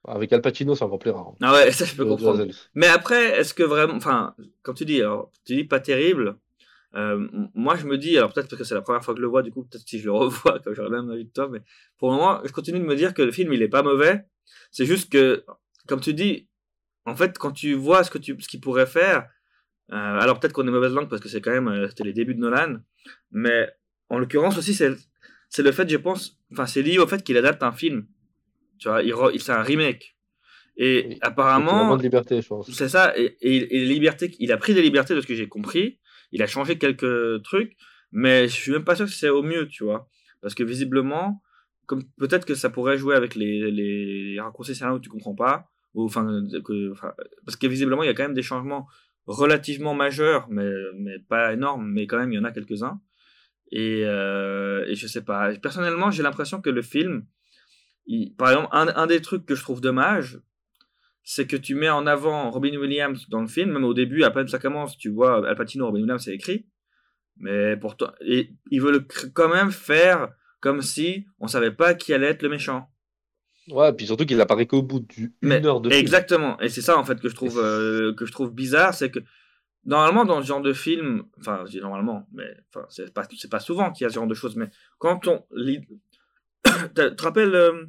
S1: Avec Al Pacino, c'est encore plus rare.
S2: Ah ouais, <laughs> ça je peux comprendre. Mais après, est-ce que vraiment, enfin, comme tu dis, alors, tu dis pas terrible, euh, moi, je me dis, alors peut-être parce que c'est la première fois que je le vois, du coup, peut-être si je le <laughs> revois, comme j'aurais même envie de toi, mais pour le moment, je continue de me dire que le film, il est pas mauvais. C'est juste que, comme tu dis, en fait, quand tu vois ce que tu, ce qu'il pourrait faire, euh, alors peut-être qu'on est mauvaise langue parce que c'est quand même, euh, c'était les débuts de Nolan, mais en l'occurrence aussi, c'est, c'est le fait, je pense, enfin, c'est lié au fait qu'il adapte un film. Tu vois, il, il c'est un remake. Et apparemment, c'est ça. Et, et, libertés, il a pris des libertés de ce que j'ai compris il a changé quelques trucs, mais je suis même pas sûr que c'est au mieux, tu vois. Parce que visiblement, comme peut-être que ça pourrait jouer avec les, les raccourcis scénario où tu comprends pas, ou enfin, que, parce que visiblement il y a quand même des changements relativement majeurs, mais, mais pas énormes, mais quand même il y en a quelques-uns. Et, euh, et je sais pas. Personnellement, j'ai l'impression que le film, par exemple, un, des trucs que je trouve dommage, c'est que tu mets en avant Robin Williams dans le film, même au début, à peine ça commence, tu vois Al Pacino, Robin Williams, c'est écrit. Mais pourtant, et ils veulent quand même faire comme si on savait pas qui allait être le méchant.
S1: Ouais, puis surtout qu'il apparaît qu'au bout d'une heure de
S2: film. Exactement, et c'est ça en fait que je trouve, euh, que je trouve bizarre, c'est que normalement dans ce genre de film, enfin je dis normalement, mais enfin, c'est pas, pas souvent qu'il y a ce genre de choses, mais quand on... tu <coughs> te rappelles euh,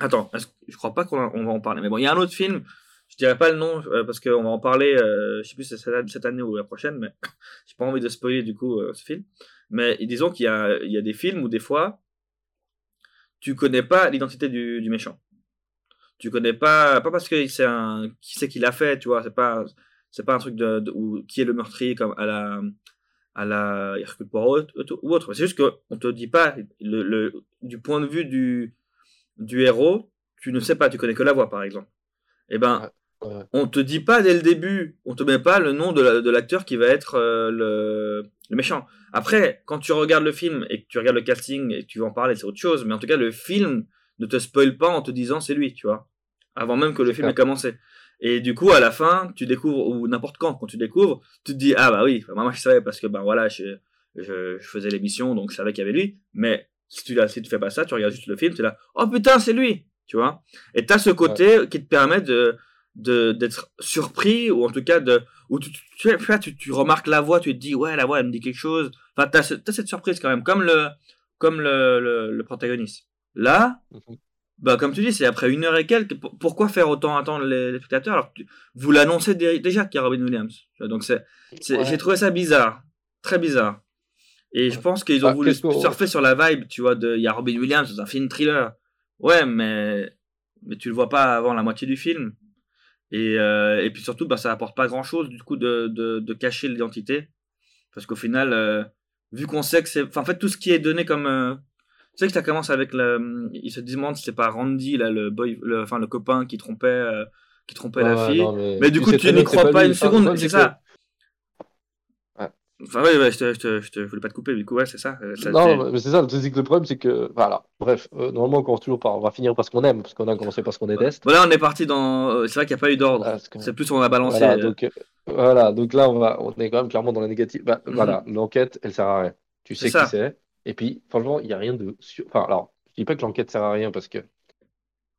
S2: Attends, je crois pas qu'on va en parler. Mais bon, il y a un autre film, je dirais pas le nom euh, parce qu'on va en parler, je sais plus si c'est cette année ou la prochaine, mais <coughs> j'ai pas envie de spoiler du coup ce film. Mais disons qu'il y y a des films où des fois, tu connais pas l'identité du, du, méchant. Tu connais pas, pas parce que c'est un, qui c'est qui l'a fait, tu vois, c'est pas, c'est pas un truc de, ou qui est le meurtrier comme à la, à la Hercule Poirot ou autre. C'est juste qu'on te dit pas le, le, du point de vue du, du héros, tu ne sais pas, tu connais que la voix par exemple. Eh ben, on te dit pas dès le début, on te met pas le nom de l'acteur qui va être euh, le, méchant. Après, quand tu regardes le film et que tu regardes le casting et que tu vas en parler, c'est autre chose. Mais en tout cas, le film ne te spoil pas en te disant c'est lui, tu vois. Avant même que le film ait commencé. Et du coup, à la fin, tu découvres, ou n'importe quand, quand tu découvres, tu te dis, ah bah oui, moi je savais parce que ben voilà, je, je, je faisais l'émission, donc je savais qu'il y avait lui. Mais si tu, si tu fais pas ça, tu regardes juste le film, tu es là, oh putain, c'est lui, tu vois. Et tu as ce côté qui te permet de d'être surpris ou en tout cas de où tu, tu, tu, remarques la voix tu te dis ouais la voix elle me dit quelque chose enfin tu as, cette surprise quand même comme le comme le, le, protagoniste là mhm. bah comme tu dis c'est après une heure et quelques pourquoi faire autant attendre les, spectateurs alors vous l'annoncez déjà qu'il y a Robin Williams donc c'est j'ai trouvé ça bizarre très bizarre et je pense qu'ils ont bah, voulu surfer sur la vibe, tu vois, de il y a Robin Williams dans un film thriller. Ouais, mais mais tu le vois pas avant la moitié du film. Et, euh, et puis surtout, bah, ça apporte pas grand chose du coup de, de, de cacher l'identité. Parce qu'au final, euh, vu qu'on sait que c'est. Enfin, en fait, tout ce qui est donné comme. Euh, tu sais que ça commence avec le. Il se demande si c'est pas Randy, là, le, boy, le, enfin, le copain qui trompait, qui trompait la fille. mais... du coup, tu n'y crois pas, une seconde. C'est ça. Enfin, ouais, ouais, je, te, je, te, voulais pas te couper, du coup, ouais, c'est ça.
S1: Euh, non, mais c'est ça, le problème, c'est que. Voilà, bref, euh, normalement, on commence toujours par. On va finir par ce qu'on aime, parce qu'on a commencé par ce qu'on déteste.
S2: Voilà, on est parti dans. Euh, c'est vrai qu'il n'y a pas eu d'ordre. C'est plus on a balancé.
S1: Voilà donc, voilà, donc là, on, va... on est quand même clairement dans la négative. Bah, mhm. Voilà, l'enquête, elle sert à rien. Tu sais qui c'est. Et puis, franchement, il n'y a rien de. Enfin, alors, je dis pas que l'enquête sert à rien, parce que.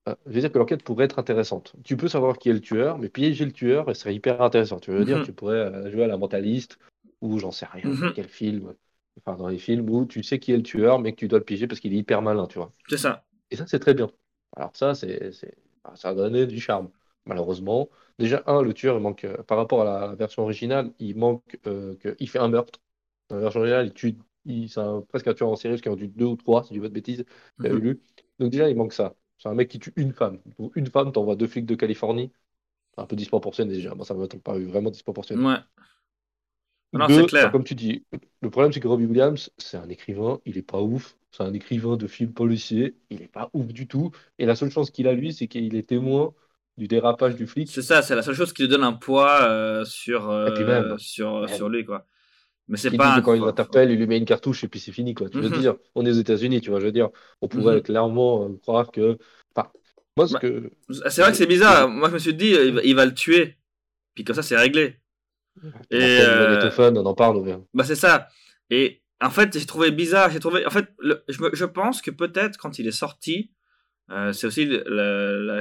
S1: euh, je veux dire que l'enquête pourrait être intéressante. Tu peux savoir qui est le tueur, mais piéger le tueur, ce serait hyper intéressant. Tu veux dire,
S2: Mhm.
S1: tu pourrais jouer à la mentaliste, ou j'en sais rien,
S2: Mhm.
S1: quel film, enfin dans les films où tu sais qui est le tueur, mais que tu dois le piéger parce qu'il est hyper malin, tu vois.
S2: C'est ça.
S1: Et ça, c'est très bien. Alors ça, c'est, ah, ça a donné du charme. Malheureusement, déjà, un, le tueur, il manque, euh, par rapport à la version originale, il manque, euh, que, il fait un meurtre. Dans la version originale, il tue, il, c'est presque un tueur en série, parce qu'il en tue deux ou trois, si dis pas de bêtises, j'avais
S2: Mhm.
S1: lu. Donc déjà, il manque ça. C'est un mec qui tue une femme. Pour une femme, t'envoies deux flics de Californie. Un peu disproportionné déjà. Moi, ça m'a paru vraiment disproportionné.
S2: Ouais. Non,
S1: Deux,
S2: clair.
S1: comme tu dis, le problème, c'est que Robbie Williams, c'est un écrivain, il est pas ouf. C'est un écrivain de films policiers, il est pas ouf du tout. Et la seule chance qu'il a, lui, c'est qu'il est témoin du dérapage du flic.
S2: C'est ça, c'est la seule chose qui lui donne un poids euh, sur, euh,
S1: même,
S2: sur,
S1: même.
S2: sur lui, quoi. Mais c'est pas un-
S1: quand il t'appelle, il lui met une cartouche et puis c'est fini, quoi. Tu veux
S2: Mhm.
S1: dire, on est aux États-Unis, tu vois, je veux dire, on pourrait
S2: Mhm.
S1: clairement euh, croire que. Enfin, moi, ce
S2: Bah,
S1: que.
S2: C'est vrai que c'est bizarre. Moi, je me suis dit, il va, il va le tuer. Puis comme ça, c'est réglé. Et, euh,
S1: on en parle, mais-
S2: Bah, c'est ça. Et en fait, j'ai trouvé bizarre. J'ai trouvé. En fait, le- je, me- je pense que peut-être quand il est sorti, euh, c'est aussi le,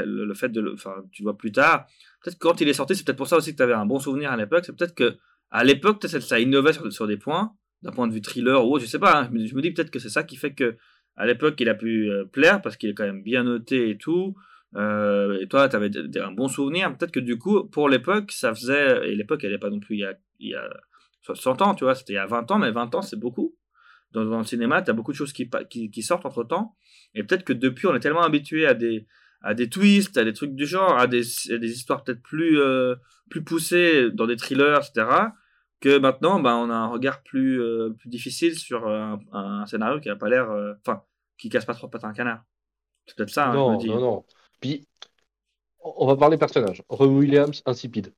S2: le- fait de. le- Enfin, tu vois plus tard. Peut-être que quand il est sorti, c'est peut-être pour ça aussi que tu avais un bon souvenir à l'époque. C'est peut-être que à l'époque, peut-être ça innovait sur, sur des points, d'un point de vue thriller ou autre, je sais pas. hein. Je me- je me dis peut-être que c'est ça qui fait que à l'époque, il a pu euh, plaire parce qu'il est quand même bien noté et tout. Euh, et toi, tu avais un bon souvenir. Peut-être que du coup, pour l'époque, ça faisait. Et l'époque, elle n'est pas non plus il y a, il y a 60 ans, tu vois, c'était il y a 20 ans, mais 20 ans, c'est beaucoup. Dans, dans le cinéma, tu as beaucoup de choses qui, pa- qui, qui sortent entre temps. Et peut-être que depuis, on est tellement habitué à des, à des twists, à des trucs du genre, à des, à des histoires peut-être plus, euh, plus poussées dans des thrillers, etc., que maintenant, ben, on a un regard plus, euh, plus difficile sur un, un scénario qui n'a pas l'air. Enfin, qui casse pas trop pattes à un canard. C'est peut-être ça, hein, je
S1: Non,
S2: me dis.
S1: non, non. Puis, on va parler personnage. Robbie Williams, insipide.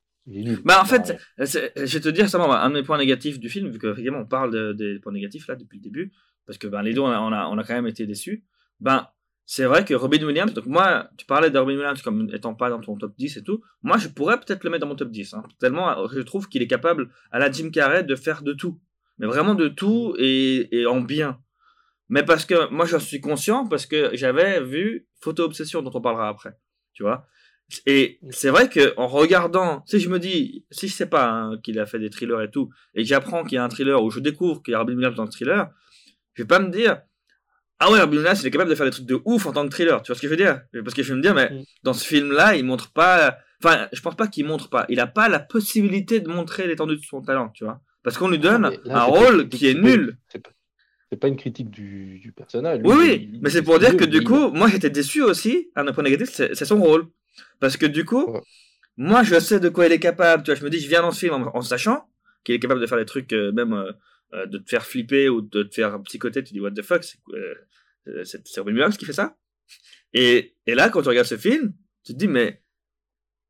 S2: Bah, en fait, je vais te dire ça, un de mes points négatifs du film, vu qu'effectivement on parle de- des points négatifs là depuis le début, parce que ben, les deux on a, on, a, on a quand même été déçus. Ben, c'est vrai que Robin Williams, donc moi, tu parlais de Robin Williams comme étant pas dans ton top 10 et tout, moi je pourrais peut-être le mettre dans mon top 10, hein, tellement je trouve qu'il est capable à la Jim Carrey de faire de tout, mais vraiment de tout et, et en bien. Mais parce que moi j'en suis conscient parce que j'avais vu Photo Obsession dont on parlera après, tu vois. Et c'est vrai que en regardant, si je me dis, si je sais pas hein, qu'il a fait des thrillers et tout, et que j'apprends qu'il y a un thriller ou je découvre qu'il y a Robin Williams dans le thriller, je vais pas me dire, ah ouais, Robin Williams il est capable de faire des trucs de ouf en tant que thriller. Tu vois ce que je veux dire? Parce que je vais me dire, mais
S1: Mm.
S2: dans ce film-là, il montre pas, enfin, je pense pas qu'il montre pas, il a pas la possibilité de montrer l'étendue de son talent, tu vois. Parce qu'on lui donne
S1: mais là,
S2: un rôle qui est nul.
S1: C'est pas, c'est pas une critique du, du personnage. Lui,
S2: Oui, oui, mais c'est pour dire que du coup, moi j'étais déçu aussi, un point négatif, c'est son rôle. Parce que du coup,
S1: Ouais.
S2: moi je sais de quoi il est capable, tu vois, je me dis, je viens dans ce film en, en sachant qu'il est capable de faire des trucs, euh, même euh, euh, de te faire flipper ou de te faire psychoter, tu dis, what the fuck, c'est euh, Robin Williams qui fait ça? Et, et là, quand tu regardes ce film, tu te dis, mais,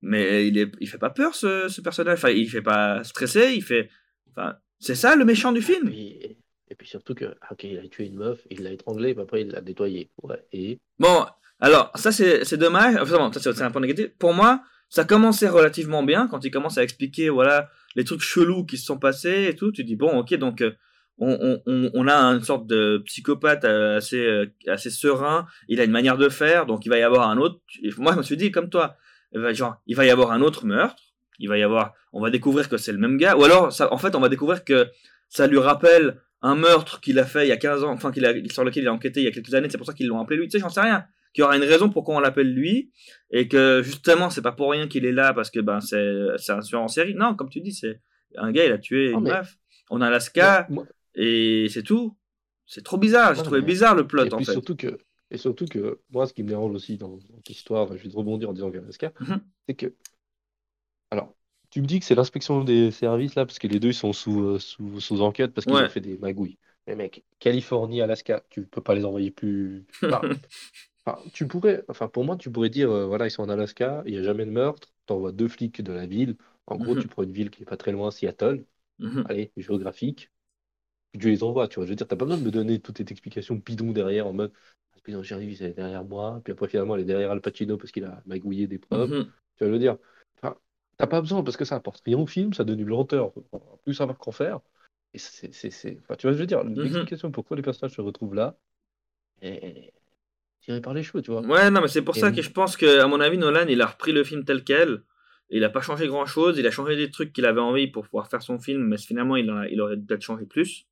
S2: mais il, est, il fait pas peur ce, ce personnage, enfin, il fait pas stresser, il fait. Enfin, c'est ça le méchant du film.
S1: Et, et puis surtout que, ah, ok, il a tué une meuf, il l'a étranglée, puis après il l'a nettoyée. Ouais, et.
S2: Bon, alors, ça c'est dommage. Enfin, bon, ça c'est un point négatif. Pour moi, ça commençait relativement bien quand il commence à expliquer, voilà, les trucs chelous qui se sont passés et tout. Tu dis, bon, ok, donc euh, on, on, on, a une sorte de psychopathe euh, assez, euh, assez serein. Il a une manière de faire, donc il va y avoir un autre. Moi, je me suis dit, comme toi, il va- genre, il va y avoir un autre meurtre. Il va y avoir, on va découvrir que c'est le même gars. Ou alors, en fait, on va découvrir que ça lui rappelle un meurtre qu'il a fait il y a 15 ans, enfin, qu'il a, sur lequel il a enquêté il y a quelques années. C'est pour ça qu'ils l'ont appelé lui. Tu sais, j'en sais rien qu'il y aura une raison pourquoi on l'appelle lui et que justement c'est pas pour rien qu'il est là parce que ben c'est c'est un tueur en série non comme tu dis c'est un gars il a tué une
S1: mais-
S2: meuf en Alaska
S1: Moi-
S2: et c'est tout c'est trop bizarre j'ai trouvé bizarre le plot
S1: et
S2: en
S1: puis
S2: fait
S1: surtout que, et surtout que, moi, ce qui me dérange aussi dans, dans l'histoire, je vais te rebondir en disant Alaska,
S2: Mhm.
S1: c'est que. Alors, tu me dis que c'est l'inspection des services là, parce que les deux ils sont sous, euh, sous, sous enquête parce qu'ils
S2: Ouais.
S1: ont fait des magouilles. Mais mec, Californie, Alaska, tu peux pas les envoyer plus. Enfin, <laughs> enfin, tu pourrais, enfin pour moi, tu pourrais dire, euh, voilà, ils sont en Alaska, il n'y a jamais de meurtre, t'envoies deux flics de la ville. En gros,
S2: Mhm.
S1: tu prends une ville qui est pas très loin, Seattle,
S2: Mhm.
S1: allez, géographique, tu les envoies, tu vois. Je veux dire, t'as pas besoin de me donner toute cette explication bidon derrière en mode, puis j'arrive, elle est derrière moi, puis après finalement elle est derrière Al Pacino parce qu'il a magouillé des preuves.
S2: Mhm.
S1: Tu vois, je veux dire, t'as pas besoin parce que ça apporte rien au film, ça donne une lenteur, plus savoir qu'en faire. Et c'est, enfin, tu vois, je veux dire, l'explication pourquoi les personnages se retrouvent là, et- tiré par les cheveux, tu vois.
S2: Ouais, non, mais c'est pour ça que je pense que, à mon avis, Nolan, il a repris le film tel quel. Il n'a pas changé grand chose. Il a changé des trucs qu'il avait envie pour pouvoir faire son film, mais finalement, il, il aurait peut-être changé plus.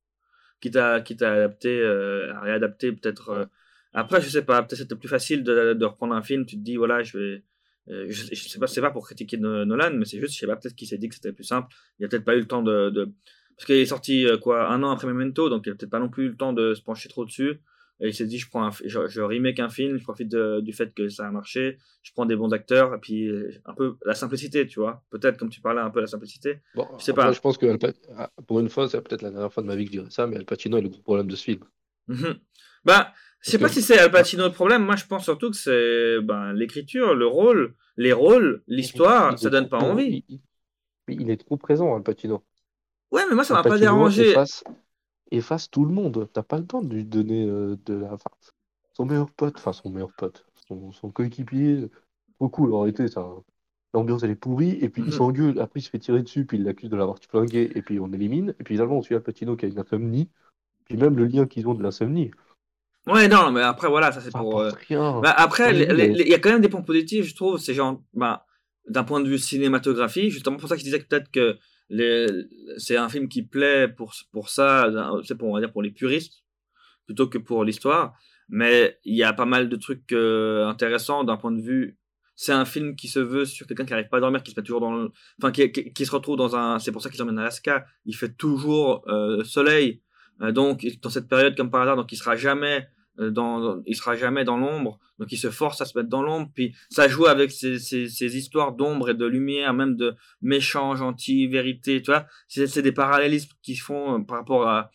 S2: Quitte à, quitte à adapter, euh, à réadapter peut-être. Euh. Après, je sais pas, peut-être c'était plus facile de, de, reprendre un film. Tu te dis, voilà, je vais. Euh, je, sais pas, c'est pas pour critiquer Nolan, mais c'est juste, je sais pas, peut-être qu'il s'est dit que c'était plus simple. Il a peut-être pas eu le temps de. de... Parce qu'il est sorti quoi un an après Memento, donc il a peut-être pas non plus eu le temps de se pencher trop dessus. Et il s'est dit, je prends un, je, je, remake un film, je profite du fait que ça a marché, je prends des bons acteurs, et puis un peu la simplicité, tu vois. Peut-être, comme tu parlais, un peu la simplicité.
S1: Bon, je sais pas. Je pense que ah, pour une fois, c'est peut-être la dernière fois de ma vie que je dirais ça, mais Al Pacino est le gros problème de ce film.
S2: Mhm. bah, je sais pas si c'est Al Pacino le problème. Moi, je pense surtout que c'est ben, l'écriture, le rôle, les rôles, l'histoire, ça donne pas envie.
S1: Il, il, est trop présent, Al Pacino.
S2: Ouais, mais moi, ça m'a pas dérangé
S1: efface tout le monde. T'as pas le temps de lui donner euh, de la. Enfin, son meilleur pote, enfin son meilleur pote, son, coéquipier, trop cool en réalité. Ça... L'ambiance elle est pourrie, et puis il s'engueule, après il se fait tirer dessus, puis il l'accuse de l'avoir flingué, et puis on élimine, et puis finalement on suit Patino qui a une insomnie, puis même le lien qu'ils ont de l'insomnie.
S2: Ouais, non, mais après voilà, ça c'est pour. Euh, bah, après, il y a quand même des points positifs, je trouve, c'est genre, bah, d'un point de vue cinématographique, justement pour ça que je disais que peut-être que c'est un film qui plaît pour, pour ça, c'est pour, on va dire pour les puristes, plutôt que pour l'histoire. Mais il y a pas mal de trucs euh, intéressants d'un point de vue. C'est un film qui se veut sur quelqu'un qui n'arrive pas à dormir, qui se met toujours dans le... Enfin, qui, qui, se retrouve dans un... C'est pour ça qu'il emmène à Alaska. Il fait toujours euh, soleil. Donc, dans cette période, comme par hasard, donc il sera jamais dans, il sera jamais dans l'ombre, donc il se force à se mettre dans l'ombre, puis ça joue avec ces, histoires d'ombre et de lumière, même de méchant, gentil, vérité, tu vois, c'est des parallélismes qui font euh, par rapport à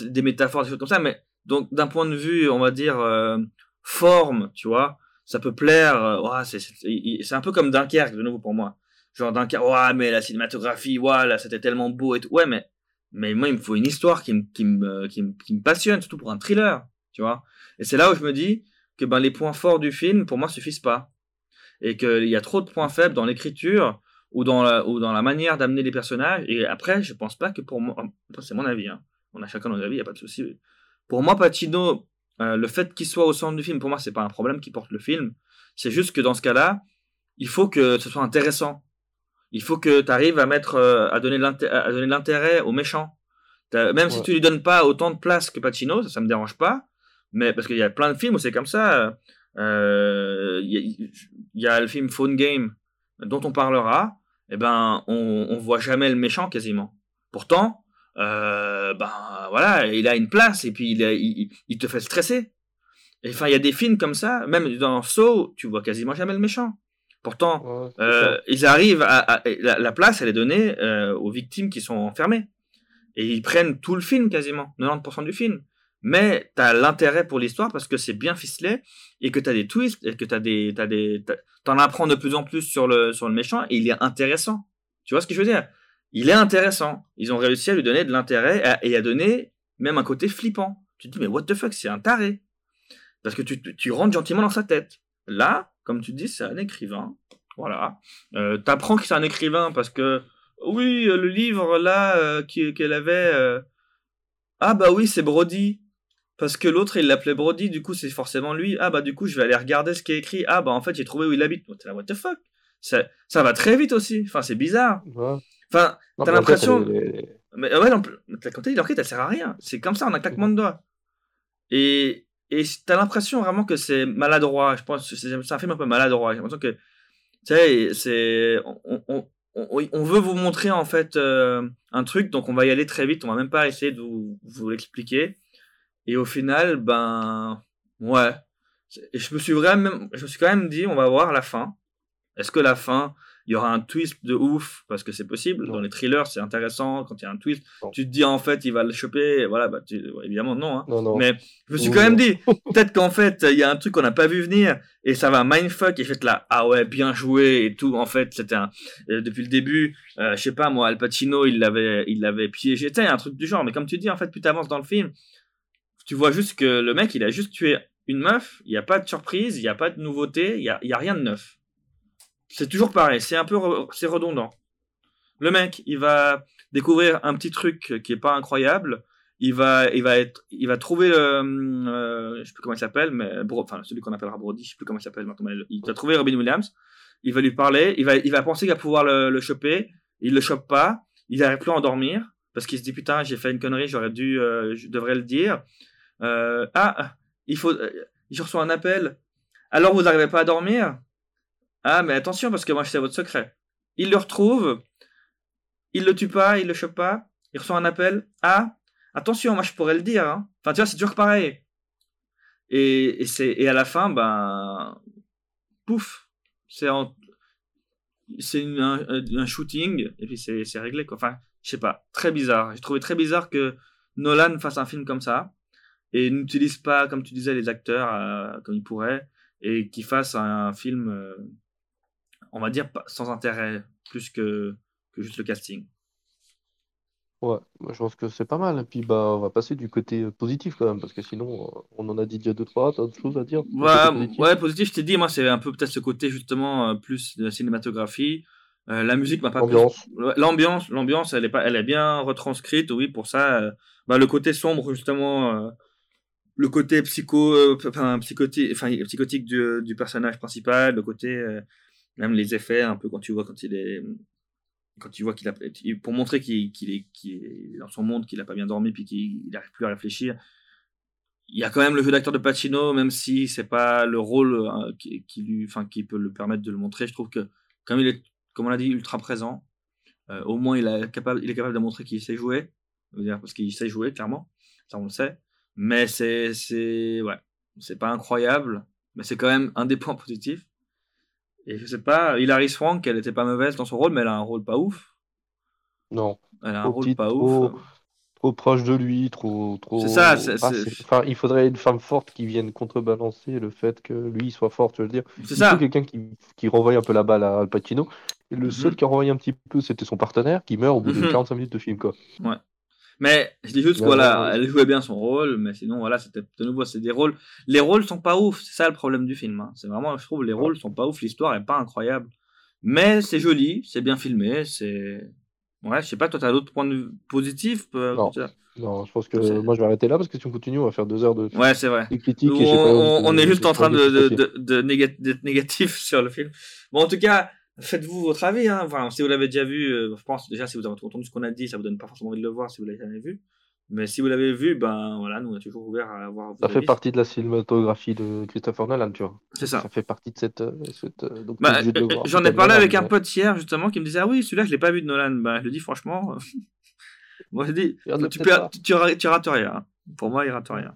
S2: des métaphores, des choses comme ça, mais donc d'un point de vue, on va dire, euh, forme, tu vois, ça peut plaire, ouais, c'est un peu comme Dunkerque, de nouveau pour moi, genre Dunkerque, ouais, mais la cinématographie, ouais, là, c'était tellement beau et tout, ouais, mais, mais moi, il me faut une histoire qui qui me, qui me, qui me passionne, surtout pour un thriller, tu vois. Et c'est là où je me dis que ben, les points forts du film, pour moi, suffisent pas. Et qu'il y a trop de points faibles dans l'écriture ou dans la, ou dans la manière d'amener les personnages. Et après, je pense pas que pour moi, c'est mon avis, hein. on a chacun notre avis, il n'y a pas de souci. Pour moi, Patino, euh, le fait qu'il soit au centre du film, pour moi, c'est pas un problème qui porte le film. C'est juste que dans ce cas-là, il faut que ce soit intéressant. Il faut que tu arrives à mettre, euh, à donner de l'intérêt aux méchants. Même si tu lui donnes pas autant de place que Pacino, ça, ça me dérange pas. Mais parce qu'il y a plein de films où c'est comme ça. Euh, il y, a le film Phone Game dont on parlera. Et eh ben, on, on voit jamais le méchant quasiment. Pourtant, euh, ben voilà, il a une place et puis il, il, te fait stresser. Enfin, il y a des films comme ça, même dans Saw, tu vois quasiment jamais le méchant. Pourtant, euh, ils arrivent à, la, la, place, elle est donnée euh, aux victimes qui sont enfermées. Et ils prennent tout le film quasiment, 90% du film mais tu as l'intérêt pour l'histoire parce que c'est bien ficelé et que tu as des twists et que tu des t'as des t'en apprends de plus en plus sur le sur le méchant et il est intéressant. Tu vois ce que je veux dire? Il est intéressant. Ils ont réussi à lui donner de l'intérêt et à donner même un côté flippant. Tu te dis mais what the fuck, c'est un taré. Parce que tu, tu rentres gentiment dans sa tête. Là, comme tu dis, c'est un écrivain. Voilà. Euh, apprends que c'est un écrivain parce que oui, le livre là euh, qu'elle avait euh, ah bah oui, c'est Brody. Parce que l'autre, il l'appelait Brody, du coup, c'est forcément lui. Ah, bah, du coup, je vais aller regarder ce qui est écrit. Ah, bah, en fait, j'ai trouvé où il habite. T'es là, what the fuck? Ça, ça va très vite aussi. Enfin, c'est bizarre. Enfin, t'as l'impression. Mais ouais, non, quand t'as dit l'enquête, elle sert à rien. C'est comme ça, en un claquement de doigts. Et, et t'as l'impression vraiment que c'est maladroit. Je pense que c'est un film un peu maladroit. J'ai l'impression que, tu sais, c'est. On, on, on, veut vous montrer, en fait, euh, un truc, donc on va y aller très vite. On va même pas essayer de vous, vous l'expliquer. Et au final, ben, ouais. Et je me suis vraiment, je me suis quand même dit, on va voir la fin. Est-ce que la fin, il y aura un twist de ouf? Parce que c'est possible. Dans les thrillers, c'est intéressant quand il y a un twist. Tu te dis en fait, il va le choper. Voilà, bah, évidemment non, hein. Mais je me suis quand même dit, <laughs> peut-être qu'en fait, il y a un truc qu'on n'a pas vu venir et ça va mindfuck et fait là, ah ouais, bien joué et tout. En fait, c'était un euh, depuis le début, euh, je sais pas moi, Al Pacino, il l'avait, il l'avait piégé. Tu un truc du genre. Mais comme tu dis, en fait, plus t'avances dans le film, tu vois juste que le mec, il a juste tué une meuf. Il n'y a pas de surprise, il n'y a pas de nouveauté, il y a, a rien de neuf c'est toujours pareil, c'est un peu redondant. Le mec, il va découvrir un petit truc qui est pas incroyable il va, il va être, il va trouver, euh, euh, je sais plus comment il s'appelle, mais enfin celui qu'on appellera Brody, je sais plus comment il s'appelle maintenant. il va trouver Robin Williams. Il va lui parler. Il va, il va penser qu'il va pouvoir le, choper. Il le chope pas. Il n'arrive plus à endormir parce qu'il se dit putain, j'ai fait une connerie, j'aurais dû, euh, je devrais le dire. Euh, ah, il faut, euh, je reçois un appel. Alors vous n'arrivez pas à dormir? Ah, mais attention parce que moi je sais votre secret. Il le retrouve. Il le tue pas, il le chope pas. Il reçoit un appel. Ah, attention, moi je pourrais le dire. Hein. Enfin, tu vois, c'est toujours pareil. Et, à la fin, ben, pouf, c'est un, shooting et puis c'est, c'est réglé. Quoi. Enfin, je sais pas, très bizarre. J'ai trouvé très bizarre que Nolan fasse un film comme ça et n'utilise pas, comme tu disais, les acteurs euh, comme il pourrait et qu'il fasse un, film, euh, on va dire, sans intérêt, plus que, que juste le casting.
S1: Ouais, moi je pense que c'est pas mal. Et puis bah on va passer du côté euh, positif quand même, parce que sinon on en a dit déjà deux, trois, t'as d'autres choses à dire?
S2: Ouais, positif? ouais, positif, je t'ai dit, moi c'est un peu peut-être ce côté justement plus de la cinématographie. la musique m'a pas L'ambiance. L'ambiance, l'ambiance, elle est pas, elle est bien retranscrite, oui, pour ça. bah, le côté sombre, justement, le côté psycho, psychotique, enfin, psychotique du, du personnage principal, le côté, même les effets, un peu quand tu vois quand il est quand tu vois qu'il a, pour montrer qu'il est, dans son monde, qu'il n'a pas bien dormi, puis qu'il n'arrive plus à réfléchir, il y a quand même le jeu d'acteur de Pacino, même si c'est pas le rôle euh, qui, lui, enfin, qui peut le permettre de le montrer. Je trouve que, comme il est, comme on l'a dit, ultra présent, euh, au moins il, est capable, il est capable de montrer qu'il sait jouer, parce qu'il sait jouer, clairement, ça on le sait. Mais c'est, c'est, ouais, c'est pas incroyable, mais c'est quand même un des points positifs. Et je sais pas, Hilary Swank, elle était pas mauvaise dans son rôle, mais elle a un rôle pas ouf.
S1: Non. Elle a un rôle pas ouf. Trop proche de lui, trop. trop... C'est ça. Enfin, il faudrait une femme forte qui vienne contrebalancer le fait que lui soit fort, tu veux dire. C'est ça. quelqu'un qui, qui renvoie un peu la balle à Al Pacino. Et le seul mhm. qui a renvoyé un petit peu, c'était son partenaire qui meurt au bout de 45 mhm. minutes de film, quoi.
S2: Ouais. Mais je dis juste, voilà, elle jouait bien son rôle, mais sinon, voilà, c'était de nouveau, c'est des rôles. Les rôles sont pas ouf, c'est ça le problème du film. Hein. C'est vraiment, je trouve, les rôles sont pas ouf, l'histoire est pas incroyable. Mais c'est joli, c'est bien filmé, c'est. Ouais, je sais pas, toi, t'as d'autres points de positifs
S1: euh, non. non. je pense que moi, je vais arrêter là parce que si on continue, on va faire deux heures de,
S2: ouais, c'est vrai. critiques. on, est juste en train de, de, de, d'être négatif <laughs> sur le film. Bon, en tout cas, Faites-vous votre avis. Hein. Enfin, si vous l'avez déjà vu, euh, je pense déjà si vous avez entendu ce qu'on a dit, ça vous donne pas forcément envie de le voir si vous l'avez jamais vu. Mais si vous l'avez vu, ben voilà, nous on est toujours ouverts à voir.
S1: Ça fait partie de la cinématographie de Christopher Nolan, tu vois. C'est ça. Ça fait partie de cette. Euh, cette euh,
S2: bah, J'en ai parlé avec un pote hier justement qui me disait ah oui celui-là je l'ai pas vu de Nolan. Ben je le dis franchement. <laughs> moi je dis tu, peux, tu, tu, rates rien. Hein. Pour moi il rate rien.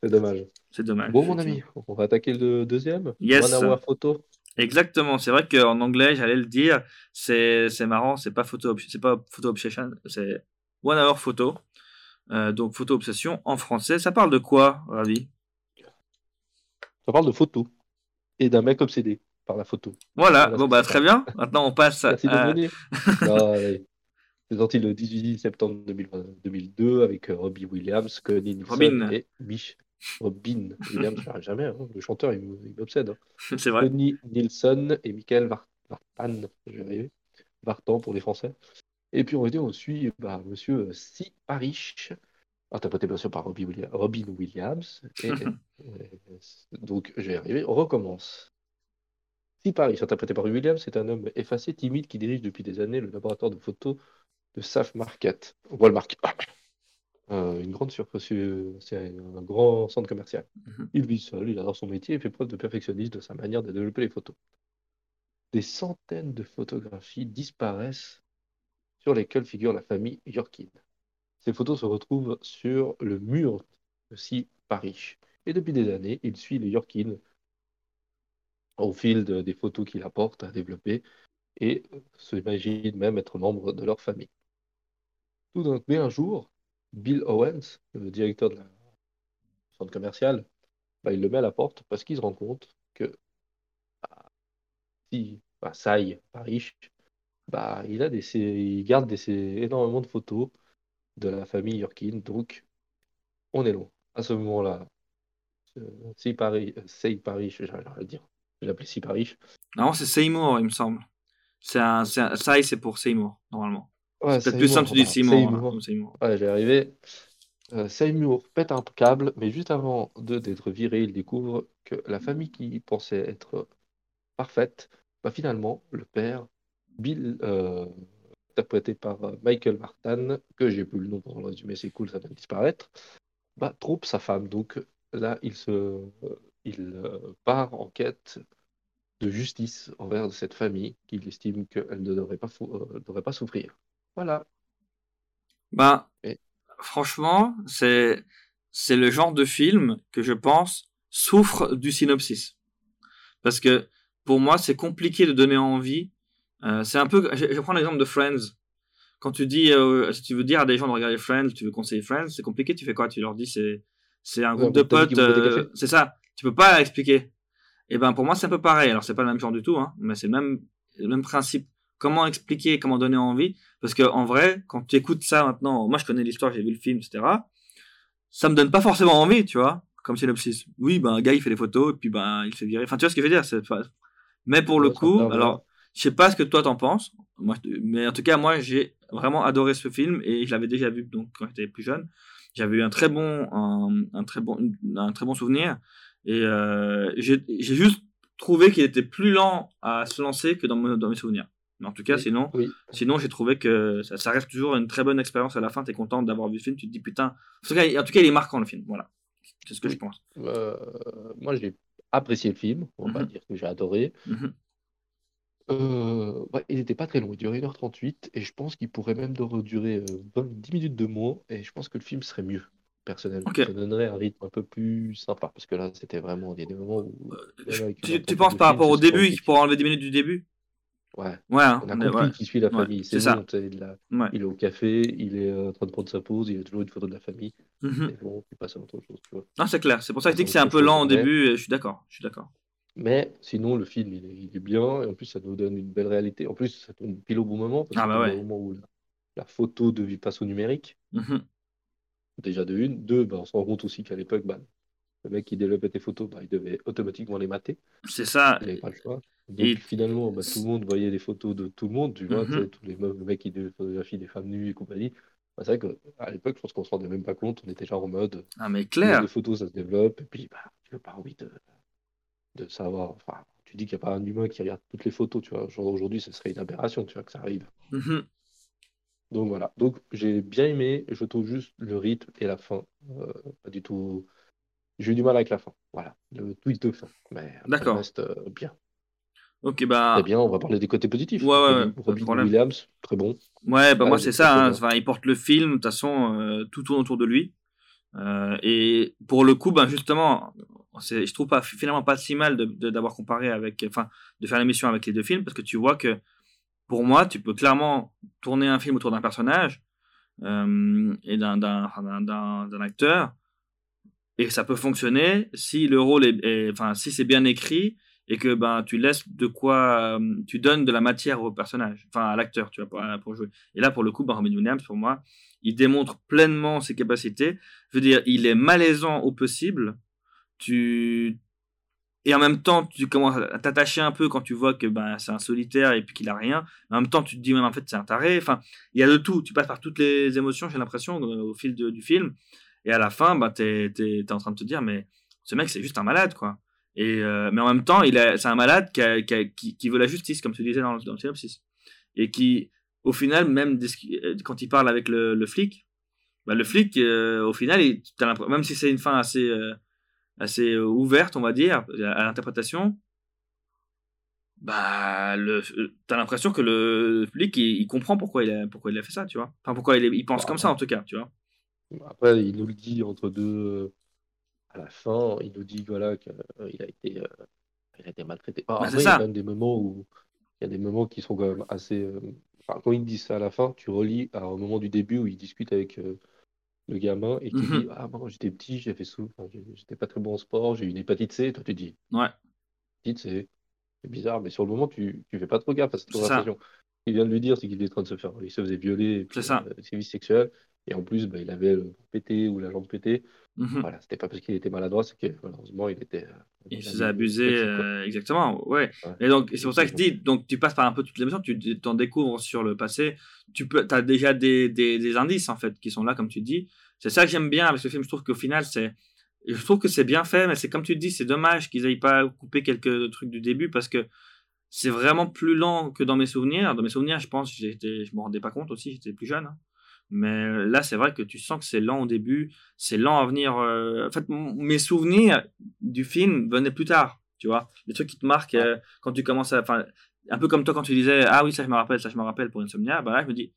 S1: C'est dommage.
S2: C'est dommage.
S1: Bon mon ami, on va attaquer le deuxième. Yes. One photo.
S2: Exactement, c'est vrai qu'en anglais, j'allais le dire, c'est marrant, c'est pas photo, c'est pas photo obsession, c'est one hour photo. Euh, donc photo obsession en français, ça parle de quoi, Ravi?
S1: Ça parle de photo et d'un mec obsédé par la photo.
S2: Voilà, bon bah très bien. Maintenant on passe <laughs> Merci à. De
S1: c'est sorti le 18 septembre 2002 avec euh, Robbie Williams, Connie Robin. et Mich Robin Williams, je n'arrive jamais. Hein. Le chanteur, il m'obsède. Hein. <laughs> C'est vrai. Tony Nilsson et Michael Vartan, je vais arriver. Vartan pour les Français. Et puis on va dire, on suit bah, monsieur Si Parish, interprété bien sûr par Robin Williams. Et, <laughs> euh, donc je vais arriver, on recommence. Si Parish, interprété par Williams, c'est un homme effacé, timide, qui dirige depuis des années le laboratoire de photos de Saf Market. Walmart. Euh, une grande surface, c'est un grand centre commercial. Mhm. Il vit seul, il adore son métier et fait preuve de perfectionnisme de sa manière de développer les photos. Des centaines de photographies disparaissent sur lesquelles figure la famille Yorkin. Ces photos se retrouvent sur le mur de Si Paris. Et depuis des années, il suit les Yorkin au fil des photos qu'il apporte à développer et s'imagine même être membre de leur famille. Tout d'un coup, un jour, Bill Owens, le directeur de la centre commercial, bah, il le met à la porte parce qu'il se rend compte que bah, si bah, Sai, Paris, bah, il, a des, il garde des, énormément de photos de la famille Yorkin, donc on est loin. À ce moment-là, Si Paris, Say Paris, j'arrive à le dire, je l'appelle Si Paris.
S2: Non, c'est Seymour, il me semble. C'est Sai, c'est pour Seymour, normalement. Ouais, c'est plus simple,
S1: tu dis Seymour. Hein, Seymour. Ouais, j'ai arrivé. Euh, Seymour pète un câble, mais juste avant de d'être viré, il découvre que la famille qui pensait être parfaite, bah finalement, le père, Bill, euh, interprété par euh, Michael Martin, que j'ai plus le nom pour le résumé, c'est cool, ça de disparaître, bah, trompe sa femme. Donc là, il, se, il euh, part en quête de justice envers cette famille qu'il estime qu'elle ne devrait pas, euh, devrait pas souffrir. Voilà.
S2: Bah, franchement, c'est c'est le genre de film que je pense souffre du synopsis. Parce que pour moi, c'est compliqué de donner envie. Euh, c'est un peu. Je, je prends l'exemple de Friends. Quand tu dis, euh, si tu veux dire à des gens de regarder Friends, tu veux conseiller Friends, c'est compliqué. Tu fais quoi? Tu leur dis c'est c'est un groupe de potes. Euh, c'est ça. Tu peux pas expliquer. Et ben pour moi c'est un peu pareil. Alors c'est pas le même genre du tout, hein, mais c'est le même le même principe. Comment expliquer, comment donner envie Parce que en vrai, quand tu écoutes ça maintenant, moi je connais l'histoire, j'ai vu le film, etc. Ça me donne pas forcément envie, tu vois, comme synopsis. Oui, ben un gars il fait des photos et puis ben il fait virer. Enfin tu vois ce que je veux dire mais pour le coup, alors, je sais pas ce que toi t'en penses, moi, mais en tout cas, moi, j'ai vraiment adoré ce film et je l'avais déjà vu donc quand j'étais plus jeune. J'avais eu un très bon, un, très bon, un très bon souvenir et euh, j'ai juste trouvé qu'il était plus lent à se lancer que dans, dans mes souvenirs. Mais en tout cas, sinon, sinon j'ai trouvé que ça, reste toujours une très bonne expérience à la fin. Tu es content d'avoir vu le film, tu te dis putain. En tout, cas, en tout cas, il est marquant le film. Voilà. C'est ce que je pense.
S1: Euh, moi, j'ai apprécié le film, on va mmh dire que j'ai adoré. Mmh euh, il n'était pas très long, il durait 1h38 et je pense qu'il pourrait même durer 10 minutes de moins et je pense que le film serait mieux, personnellement. Ça donnerait un rythme un peu plus sympa parce que là, c'était vraiment, il y a des moments où...
S2: tu, penses par rapport au début, qu'il pourrait enlever 10 minutes du début?
S1: Ouais.
S2: Ouais, hein,
S1: on a compris qu'il suit la famille. c'est ça. il, il est au café, il est en train de prendre sa pause, il a toujours une photo de la famille. Et bon, il passe à autre chose. Tu vois.
S2: Non, c'est clair. C'est pour ça que je dis que c'est un peu lent au début. Et je suis d'accord. Je suis d'accord.
S1: Mais sinon, le film, il est, bien. Et en plus, ça nous donne une belle réalité. En plus, ça tombe pile au bon moment. Parce ah, bah ouais. au moment où la, photo de passe au numérique. Mmh Déjà de une. Deux, bah, on se rend compte aussi qu'à l'époque, bah, le mec qui développait tes photos, bah, il devait automatiquement les mater.
S2: C'est ça.
S1: Il n'avait pas le choix. Donc finalement, bah, tout le monde voyait des photos de tout le monde, tu vois, mm tous les meufs, le mec qui photographie des femmes nues et compagnie. Bah, c'est vrai qu'à l'époque, je pense qu'on se rendait même pas compte, on était déjà en mode.
S2: Ah, mais clair.
S1: Les photos, ça se développe, et puis, bah, tu n'as pas envie de, de savoir. Enfin, tu dis qu'il n'y a pas un humain qui regarde toutes les photos, tu vois. Aujourd'hui, ce serait une aberration, tu vois, que ça arrive. Mmh Donc voilà. Donc j'ai bien aimé, je trouve juste le rythme et la fin. Euh, pas du tout. J'ai eu du mal avec la fin. Voilà, le tweet de fin. Mais ça reste euh, bien.
S2: Ok, bah.
S1: Très bien, on va parler des côtés positifs.
S2: Ouais, ouais,
S1: Robin, Williams, très bon.
S2: Ouais, bah moi c'est ça. Hein. Enfin, il porte le film, de toute façon, euh, tout tourne autour de lui. Euh, et pour le coup, ben justement, je trouve pas finalement pas si mal d'avoir comparé avec, enfin, de faire l'émission avec les deux films parce que tu vois que pour moi, tu peux clairement tourner un film autour d'un personnage euh, et d'un acteur et ça peut fonctionner si le rôle est, enfin, si c'est bien écrit et que ben tu laisses de quoi euh, tu donnes de la matière au personnage enfin à l'acteur tu vois pour, jouer. Et là pour le coup ben, Robin Williams pour moi il démontre pleinement ses capacités. Je veux dire il est malaisant au possible. Tu et en même temps tu commences à t'attacher un peu quand tu vois que ben c'est un solitaire et puis qu'il a rien. En même temps tu te dis même en fait c'est un taré. Enfin il y a de tout. Tu passes par toutes les émotions j'ai l'impression au fil du film. Et à la fin ben t'es es, en train de te dire mais ce mec c'est juste un malade quoi et, euh, mais en même temps, il c'est un malade qui, qui, veut la justice, comme tu disais dans, dans le synopsis. Et qui, au final, même euh, quand il parle avec le, le flic, bah, le flic, euh, au final, il, même si c'est une fin assez, assez ouverte, on va dire, à l'interprétation, bah, t'as l'impression que le flic, il, comprend pourquoi il, a, pourquoi il a fait ça, tu vois. Enfin, pourquoi il, il pense bah, comme ça, en tout cas, tu vois.
S1: Après, il nous le dit entre deux à la fin, il nous dit voilà qu'il a été, euh, il a été maltraité.
S2: Bah, il y a
S1: même des moments où il y a des moments qui sont quand même assez. Euh, quand il dit ça à la fin, tu relis à un moment du début où il discute avec euh, le gamin et qui dit mhm. ah moi j'étais petit, j'ai fait j'étais pas très bon en sport, j'ai eu une hépatite C. Toi tu dis
S2: ouais.
S1: Hépatite C. C'est bizarre, mais sur le moment tu, tu fais pas trop gaffe à cette conversation. Il vient de lui dire c'est qu'il est en train de se faire, il se faisait violer,
S2: c'est ça,
S1: sexuels. Et en plus, bah, il avait le pété ou la jambe pétée. Mmh voilà, c'était pas parce qu'il était maladroit, c'est que malheureusement, il était. Euh,
S2: il faisait abuser, euh, exactement, ouais. Et donc, c'est pour ça que je dis, donc tu passes par un peu toutes les émotions, tu t'en découvres sur le passé, tu peux, as déjà des, des, des, indices en fait qui sont là, comme tu dis. C'est ça que j'aime bien avec ce film. Je trouve qu'au final, c'est. Je trouve que c'est bien fait, mais c'est comme tu dis, c'est dommage qu'ils aient pas coupé quelques trucs du début parce que c'est vraiment plus lent que dans mes souvenirs. Dans mes souvenirs, je pense, je me rendais pas compte aussi, j'étais plus jeune. Hein. Mais là, c'est vrai que tu sens que c'est lent au début, c'est lent à venir. Euh, en fait, mes souvenirs du film venaient plus tard, tu vois. Les trucs qui te marquent euh, quand tu commences à. Enfin, un peu comme toi quand tu disais Ah oui, ça je me rappelle, ça je me rappelle pour Insomnia. Bah là, je me dis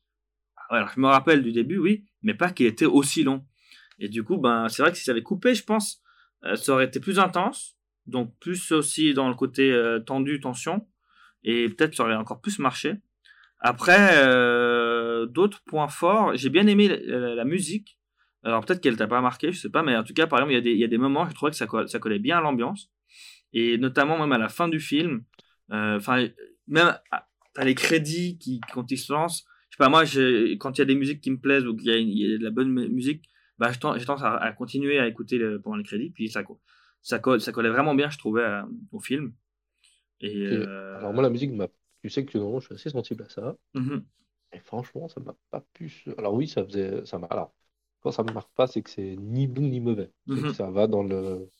S2: ah alors, je me rappelle du début, oui, mais pas qu'il était aussi long. Et du coup, ben, c'est vrai que si ça avait coupé, je pense, euh, ça aurait été plus intense, donc plus aussi dans le côté tendu, tension, et peut-être ça aurait encore plus marché. Après, euh, d'autres points forts, j'ai bien aimé la, musique. Alors peut-être qu'elle t'a pas marqué, je sais pas, mais en tout cas, par exemple, il y a des, il y a des moments, je trouvais que ça, ça collait bien à l'ambiance. Et notamment même à la fin du film, euh, enfin, même à, les crédits qui, quand ils se lancent, je sais pas, moi, quand il y a des musiques qui me plaisent ou qu'il y, a de la bonne musique, bah, j'ai tendance à, continuer à écouter pendant les crédits, puis ça, ça, ça collait vraiment bien, je trouvais, au film.
S1: Et, euh, Alors moi, la musique tu sais que non, je suis assez sensible à ça. Mmh et franchement, ça m'a pas pu. Alors oui, ça faisait. Ça m'a. Alors, quand ça me marque pas, c'est que c'est ni bon ni mauvais. Mmh ça va dans le.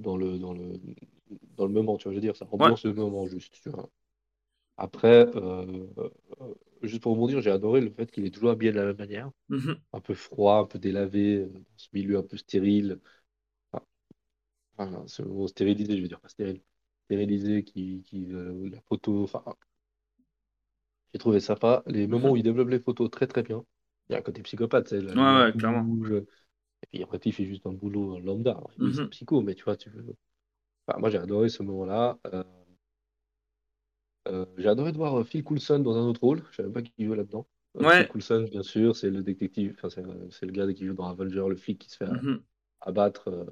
S1: Dans le, dans le dans le moment, tu vois, je veux dire, ça rembourse le moment juste, tu vois. Après, euh, euh, juste pour dire, j'ai adoré le fait qu'il est toujours habillé de la même manière. Mmh un peu froid, un peu délavé, euh, dans ce milieu un peu stérile. Enfin, c'est le mot stérilisé, je veux dire, pas stérile stérilisé, qui, qui euh, la photo, enfin, j'ai trouvé sympa. Les moments où il développe les photos très très bien. Il y a un côté psychopathe, c'est
S2: ouais, ouais, clairement.
S1: Et puis après, il fait juste un boulot lambda. Il est mhm. psycho, mais tu vois, tu veux. Enfin, moi, j'ai adoré ce moment-là. Euh, euh, j'ai adoré de voir Phil Coulson dans un autre rôle. Je ne savais même pas qui jouait là-dedans. Phil Coulson, bien sûr, c'est le détective, enfin, c'est le gars qui joue dans Avenger, le flic qui se fait mhm. abattre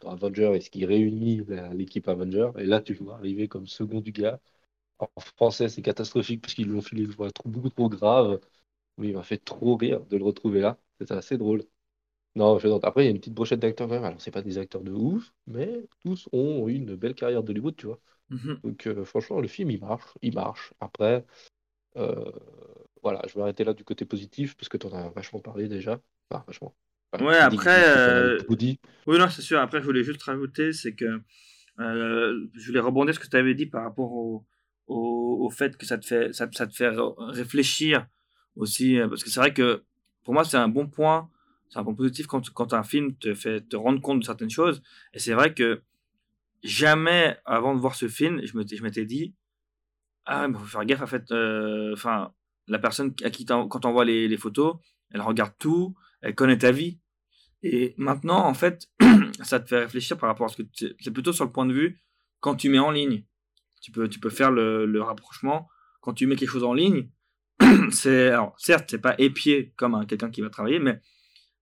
S1: dans Avenger et ce qui réunit l'équipe Avenger. Et là, tu vois arriver comme second du gars. En français, c'est catastrophique parce qu'ils lui ont filé une voix trop, beaucoup trop grave. Mais il m'a fait trop rire de le retrouver là. C'était assez drôle. Non, je... après, il y a une petite brochette d'acteurs quand même. Alors, c'est pas des acteurs de ouf, mais tous ont eu une belle carrière d'Hollywood, tu vois. Mhm. Donc, euh, franchement, le film, il marche. Il marche. Après, euh, voilà, je vais arrêter là du côté positif parce que tu en as vachement parlé déjà. Enfin, vachement.
S2: Ouais, après. Euh, oui, non, c'est sûr. Après, je voulais juste rajouter, c'est que je voulais rebondir ce que tu avais dit par rapport au, au, fait que ça te fait, ça, te fait réfléchir aussi. Euh, parce que c'est vrai que pour moi, c'est un bon point, c'est un point positif quand, quand un film te fait te rendre compte de certaines choses. Et c'est vrai que jamais avant de voir ce film, je m'étais dit Ah, il faut faire gaffe, en fait. Enfin, la personne à qui, quand on voit les, les photos, elle regarde tout elle connaît ta vie. Et maintenant, en fait, <clears throat> ça te fait réfléchir par rapport à ce que c'est plutôt sur le point de vue quand tu mets en ligne. Tu peux, tu peux faire le, rapprochement. Quand tu mets quelque chose en ligne, <clears throat> c'est alors certes c'est pas épié comme quelqu'un qui va travailler, mais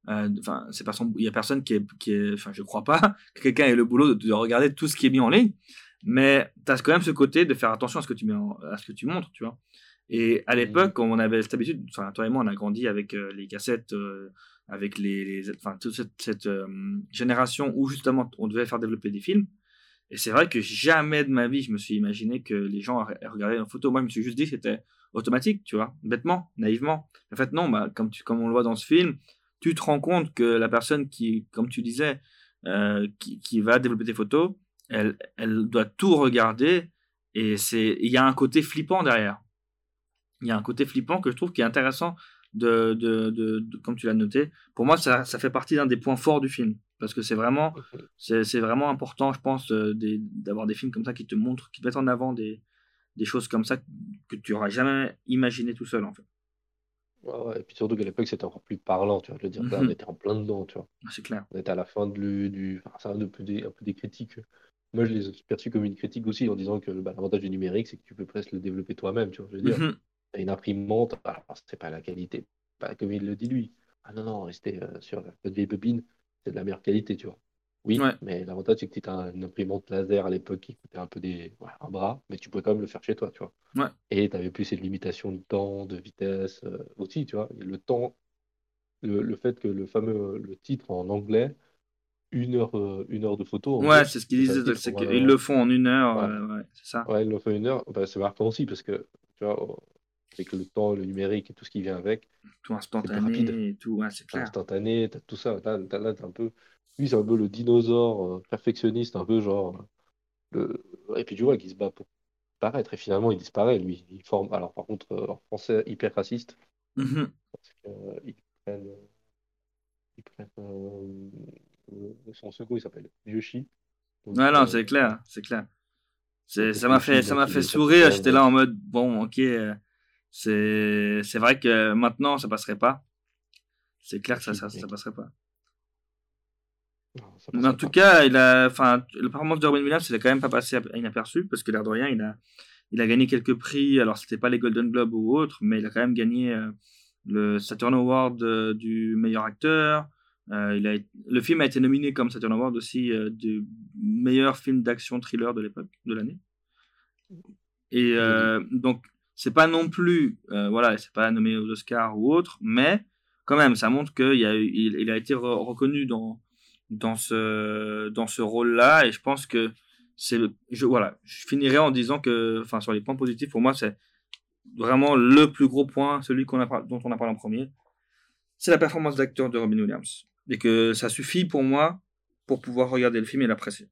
S2: euh, enfin c'est pas il y a personne qui est, qui est enfin je crois pas <laughs> que quelqu'un ait le boulot de, regarder tout ce qui est mis en ligne, mais tu as quand même ce côté de faire attention à ce que tu mets à ce que tu montres, tu vois. Et à l'époque, on avait cette habitude, enfin, toi et moi, on a grandi avec euh, les cassettes, euh, avec les, enfin, toute cette, euh, génération où justement on devait faire développer des films. Et c'est vrai que jamais de ma vie, je me suis imaginé que les gens regardaient une photo. Moi, je me suis juste dit que c'était automatique, tu vois, bêtement, naïvement. En fait, non, bah, comme, on le voit dans ce film, tu te rends compte que la personne qui, comme tu disais, qui, qui, va développer des photos, elle, elle doit tout regarder. Et il y a un côté flippant derrière il y a un côté flippant que je trouve qui est intéressant de, de, de, comme tu l'as noté. Pour moi, ça, ça fait partie d'un des points forts du film. Parce que c'est vraiment, c'est vraiment important, je pense, euh, d'avoir des films comme ça qui te montrent, qui te mettent en avant des, des choses comme ça que tu n'auras jamais imaginé tout seul, en fait.
S1: Ouais, et puis surtout qu'à l'époque, c'était encore plus parlant, tu vois. Veux dire, on mhm. était en plein dedans, tu vois.
S2: Ah, c'est clair.
S1: On était à la fin du. du... Enfin, ça un peu, des, un peu des critiques. Moi, je les ai perçus comme une critique aussi en disant que bah, l'avantage du numérique, c'est que tu peux presque le développer toi-même, tu vois. Je veux dire, mhm une imprimante, alors c'est pas la qualité, pas comme il le dit lui. Ah non, non, rester euh, sur la vieille bobine, c'est de la meilleure qualité, tu vois. Oui, mais l'avantage, c'est que tu as une imprimante laser à l'époque qui coûtait un peu des, un bras, mais tu pouvais quand même le faire chez toi, tu vois. Et tu avais plus ces limitations de temps, de vitesse euh, aussi, tu vois. le temps, le, fait que le fameux le titre en anglais, une heure, euh, une heure de photo.
S2: Ouais, c'est ce qu'ils disent, c'est qu'ils le font en une heure, ouais. c'est ça.
S1: Ouais, ils le font en une heure, bah, c'est marquant aussi parce que, tu vois, avec le temps, le numérique et tout ce qui vient avec.
S2: Tout instantané et tout, c'est clair.
S1: Instantané, as tout ça. Là, là un peu. Lui, c'est un peu le dinosaure euh, perfectionniste, un peu genre. Le... Et puis tu vois qu'il se bat pour paraître, et finalement il disparaît, lui. Il forme. Alors, par contre, euh, en français, hyper raciste. Mm-hmm. Parce qu'ils prennent. Ils prennent. Son second, il s'appelle Yoshi.
S2: non, non, c'est clair, c'est clair. Ça m'a fait, ça m'a fait sourire. J'étais là en mode, bon, ok, c'est, c'est vrai que maintenant, ça passerait pas. C'est clair que ça, ça, ça passerait pas. Mais en tout cas, il a, enfin, le performance de Robin Williams, il a quand même pas passé inaperçu parce que l'air de rien, il a, il a gagné quelques prix. Alors, c'était pas les Golden Globes ou autres, mais il a quand même gagné euh, le Saturn Award euh, du meilleur acteur. Euh, il a, le film a été nominé comme Saturn Award aussi du meilleur film d'action thriller de l'époque, de l'année. Et donc, c'est pas non plus, euh, voilà, c'est pas nommé aux Oscars ou autre, mais quand même, ça montre qu'il a, été reconnu dans, dans ce, dans ce rôle-là, et je pense que c'est, voilà, je finirai en disant que, enfin, sur les points positifs, pour moi, c'est vraiment le plus gros point, celui dont on a parlé en premier, c'est la performance d'acteur de Robin Williams, et que ça suffit pour moi pour pouvoir regarder le film et l'apprécier.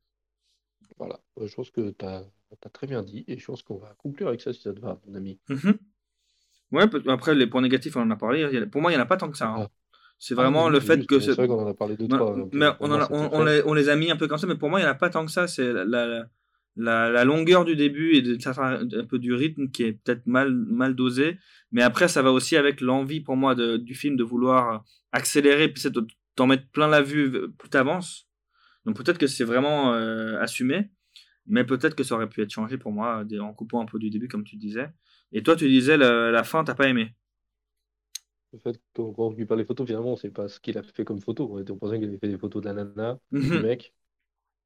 S1: Voilà, je pense que tu as tu as très bien dit, et je pense qu'on va conclure avec ça si ça te va, mon ami.
S2: Mhm. Ouais, après, les points négatifs, on en a parlé. Pour moi, il n'y en a pas tant que ça. Hein. Ah. C'est vraiment ah, le fait que.
S1: C'est vrai qu'on en a parlé deux, trois.
S2: Mais on, on, les, on, les, a mis un peu comme ça, mais pour moi, il n'y en a pas tant que ça. C'est la, la, la, longueur du début et de, un peu du rythme qui est peut-être mal, mal dosé. Mais après, ça va aussi avec l'envie pour moi de, du film de vouloir accélérer, puis c'est t'en mettre plein la vue plus t'avances. Donc peut-être que c'est vraiment euh, assumé. Mais peut-être que ça aurait pu être changé pour moi en coupant un peu du début, comme tu disais. Et toi, tu disais la, la fin, t'as pas aimé.
S1: Le fait qu'on on par les photos, finalement, c'est pas ce qu'il a fait comme photo. On pensait qu'il avait fait des photos de la nana, du mhm. mec.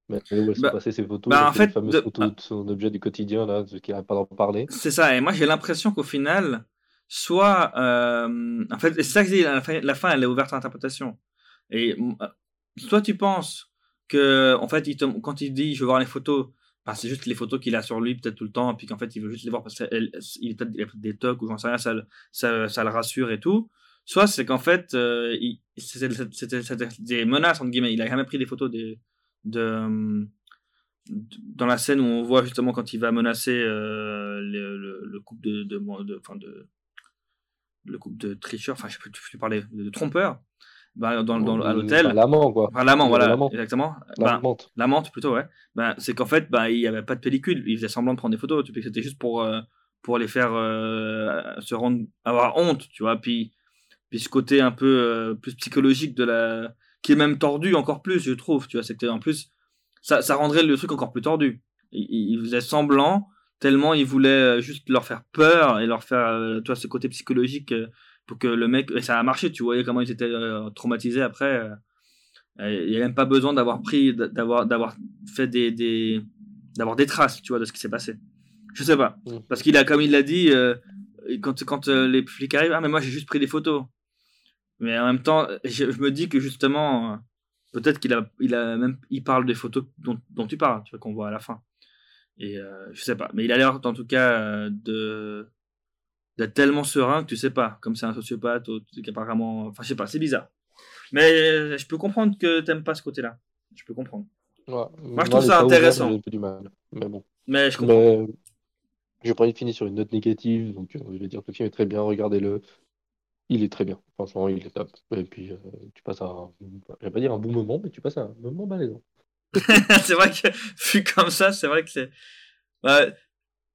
S1: Mais où elles bah, sont passées ces photos
S2: bah, en fait,
S1: les fameuses photos de son objet du quotidien, là, qui n'a pas d'en parler.
S2: C'est ça, et moi j'ai l'impression qu'au final, soit. Euh, en fait, c'est ça que je dis, la fin, la fin, elle est ouverte à l'interprétation. Et euh, soit tu penses que, en fait, il quand il dit je veux voir les photos, c'est juste les photos qu'il a sur lui peut-être tout le temps, et puis qu'en fait il veut juste les voir parce qu'il a peut-être des tocs ou j'en sais rien, ça, ça, le rassure et tout. Soit c'est qu'en fait, euh, c'était des menaces, entre guillemets. Il a jamais pris des photos de, de, dans la scène où on voit justement quand il va menacer euh, le, le, couple de, de, de, de, le couple de tricheurs, enfin je peux, je peux parler de trompeurs. Bah, dans, dans, à l'hôtel.
S1: l'amant, quoi.
S2: Enfin, l'amant, voilà, exactement. L'amante. Bah, l'amante, plutôt, ouais. Bah, c'est qu'en fait, bah, il n'y avait pas de pellicule. Il faisait semblant de prendre des photos. Tu c'était juste pour, euh, pour les faire euh, se rendre, avoir honte, tu vois. Puis, puis ce côté un peu euh, plus psychologique de la. qui est même tordu encore plus, je trouve, tu vois. C'est que en plus, ça, ça rendrait le truc encore plus tordu. Il, il faisait semblant, tellement il voulait juste leur faire peur et leur faire, tu vois, ce côté psychologique pour que le mec, et ça a marché, tu voyais comment ils étaient euh, traumatisés après. Euh, il n'y a même pas besoin d'avoir pris, d'avoir, d'avoir fait des, des d'avoir des traces, tu vois, de ce qui s'est passé. Je sais pas, mm. parce qu'il a, comme il l'a dit, euh, quand, quand les flics arrivent, ah mais moi j'ai juste pris des photos. Mais en même temps, je, me dis que justement, peut-être qu'il a, il a même, il parle des photos dont, dont tu parles, tu vois, qu'on voit à la fin. Et je sais pas, mais il a l'air en tout cas de d'être tellement serein que tu sais pas, comme c'est un sociopathe ou apparemment, enfin je sais pas, c'est bizarre. Mais je peux comprendre que t'aimes pas ce côté-là. Je peux comprendre. Moi je trouve ça intéressant.
S1: J'ai du mal, mais bon.
S2: Mais je comprends. Mais...
S1: Je pas finir sur une note négative, donc euh, je vais dire que le film est très bien, regardez-le. Il est très bien, franchement, il est top. Et puis euh, tu passes un, je vais pas dire un bon moment, mais tu passes un moment balèze. <laughs>
S2: c'est vrai que vu comme ça, c'est vrai que c'est. Ouais,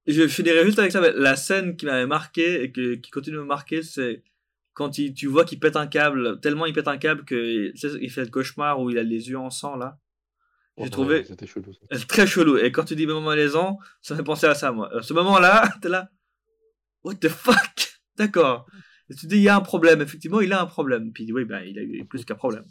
S2: je finirai juste avec ça. La scène qui m'avait marqué et que, qui continue de me marquer, c'est quand il, tu vois qu'il pète un câble, tellement il pète un câble qu'il il fait le cauchemar où il a les yeux en sang là. J'ai oh, trouvé c'était chelou, très chelou. Et quand tu dis moment malaisant, ça fait penser à ça, moi. À ce moment-là, <laughs> t'es là, what the fuck? <laughs> D'accord. Et tu dis, il y a un problème. Effectivement, il a un problème. Puis oui, ben, il a eu plus qu'un problème.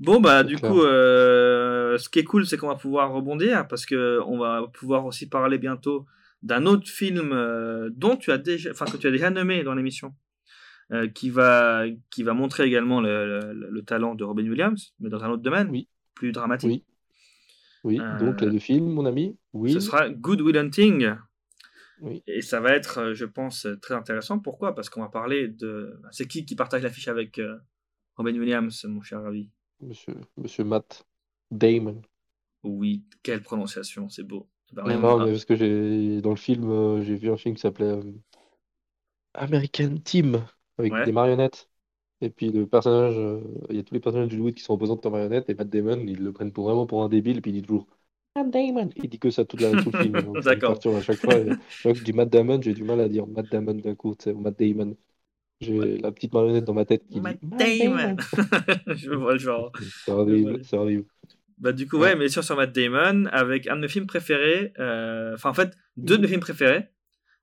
S2: Bon, bah, du coup, euh, ce qui est cool, c'est qu'on va pouvoir rebondir parce que on va pouvoir aussi parler bientôt d'un autre film euh, dont tu as déjà, enfin, que tu as déjà nommé dans l'émission, euh, qui, va, qui va montrer également le, le, talent de Robin Williams, mais dans un autre domaine,
S1: oui.
S2: plus dramatique.
S1: Oui, oui. donc le film, mon ami, oui.
S2: Ce sera Good Will Hunting. Et ça va être, je pense, très intéressant. Pourquoi? Parce qu'on va parler de. C'est qui qui partage l'affiche avec Robin Williams, mon cher Ravi?
S1: Monsieur, Monsieur Matt Damon.
S2: Oui, quelle prononciation, c'est beau.
S1: Non, mais parce que j'ai dans le film, euh, j'ai vu un film qui s'appelait euh, American Team avec des marionnettes. Et puis le personnage, il y a tous les personnages du Hollywood qui sont représentés en marionnettes et Matt Damon, ils le prennent pour vraiment pour un débile et puis il dit toujours Matt Damon. Il dit que ça toute la, tout le film. <laughs> D'accord. À chaque fois, quand je dis Matt Damon, j'ai du mal à dire Matt Damon d'un coup, tu sais, ou Matt Damon. J'ai la petite marionnette dans ma tête qui Matt dit Damon. <laughs>
S2: je vois le genre. Ça arrive, ça arrive. Bah, du coup, ouais, mais sûr sur Matt Damon, avec un de mes films préférés, euh, enfin, en fait, deux de mes films préférés.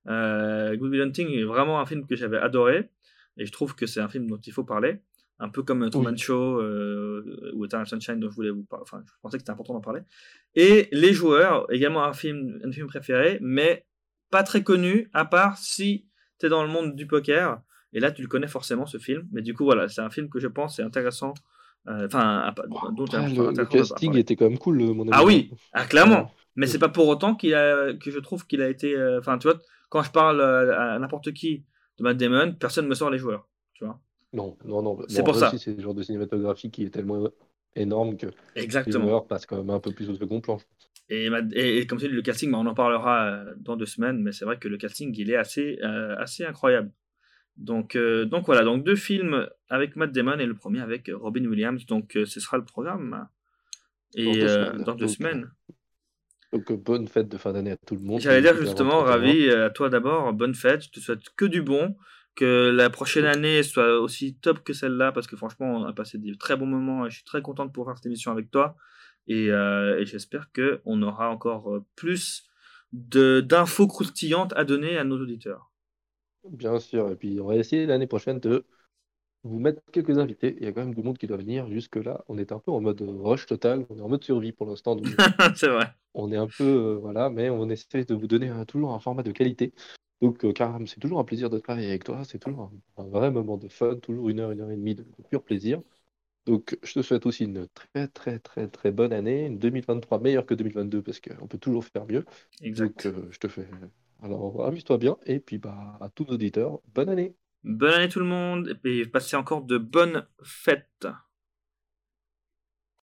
S2: Euh, Good Will Hunting est vraiment un film que j'avais adoré, et je trouve que c'est un film dont il faut parler un peu comme Truman Show euh, ou Eternal Sunshine dont je voulais vous parler. Enfin, je pensais que c'était important d'en parler. Et Les Joueurs, également un film, un film préféré, mais pas très connu, à part si tu es dans le monde du poker. Et là, tu le connais forcément, ce film. Mais du coup, voilà, c'est un film que je pense est intéressant. Euh, enfin,
S1: dont le, casting était quand même cool, mon ami.
S2: Ah oui, ah, clairement. Mais c'est pas pour autant qu'il a, que je trouve qu'il a été. Euh, enfin, tu vois, quand je parle à n'importe qui de Matt Damon, personne me sort les joueurs. Tu vois.
S1: Non, non, non. C'est pour ça. C'est le genre de cinématographie qui est tellement énorme que
S2: Exactement.
S1: les joueurs passent quand même un peu plus au second plan.
S2: Et, et, comme tu dis, le casting, bah, on en parlera euh, dans deux semaines, mais c'est vrai que le casting, il est assez, euh, assez incroyable. Donc, euh, donc voilà, donc deux films avec Matt Damon et le premier avec Robin Williams. Donc ce sera le programme. Et dans deux semaines.
S1: Donc bonne fête de fin d'année à tout le monde.
S2: J'allais dire justement, ravi à toi d'abord, bonne fête. Je te souhaite que du bon que la prochaine année soit aussi top que celle-là, parce que franchement, on a passé des très bons moments et je suis très content de pouvoir faire cette émission avec toi. Et, euh, et j'espère qu'on aura encore euh, plus d'infos croustillantes à donner à nos auditeurs.
S1: Bien sûr, et puis on va essayer l'année prochaine de vous mettre quelques invités. Il y a quand même du monde qui doit venir. Jusque-là, on est un peu en mode rush total, on est en mode survie pour l'instant. <laughs>
S2: C'est vrai.
S1: On est un peu, euh, voilà, mais on essaie de vous donner toujours un format de qualité. Donc, euh, Karam, c'est toujours un plaisir de travailler avec toi. C'est toujours un, vrai moment de fun, toujours une heure, une heure et demie de, pur plaisir. Donc, je te souhaite aussi une très, très, très, très bonne année, une 2023 meilleure que 2022 parce qu'on peut toujours faire mieux. Donc, euh, je te fais. Alors, amuse-toi bien et puis bah, à tous nos auditeurs, bonne année.
S2: Bonne année tout le monde et passez encore de bonnes fêtes.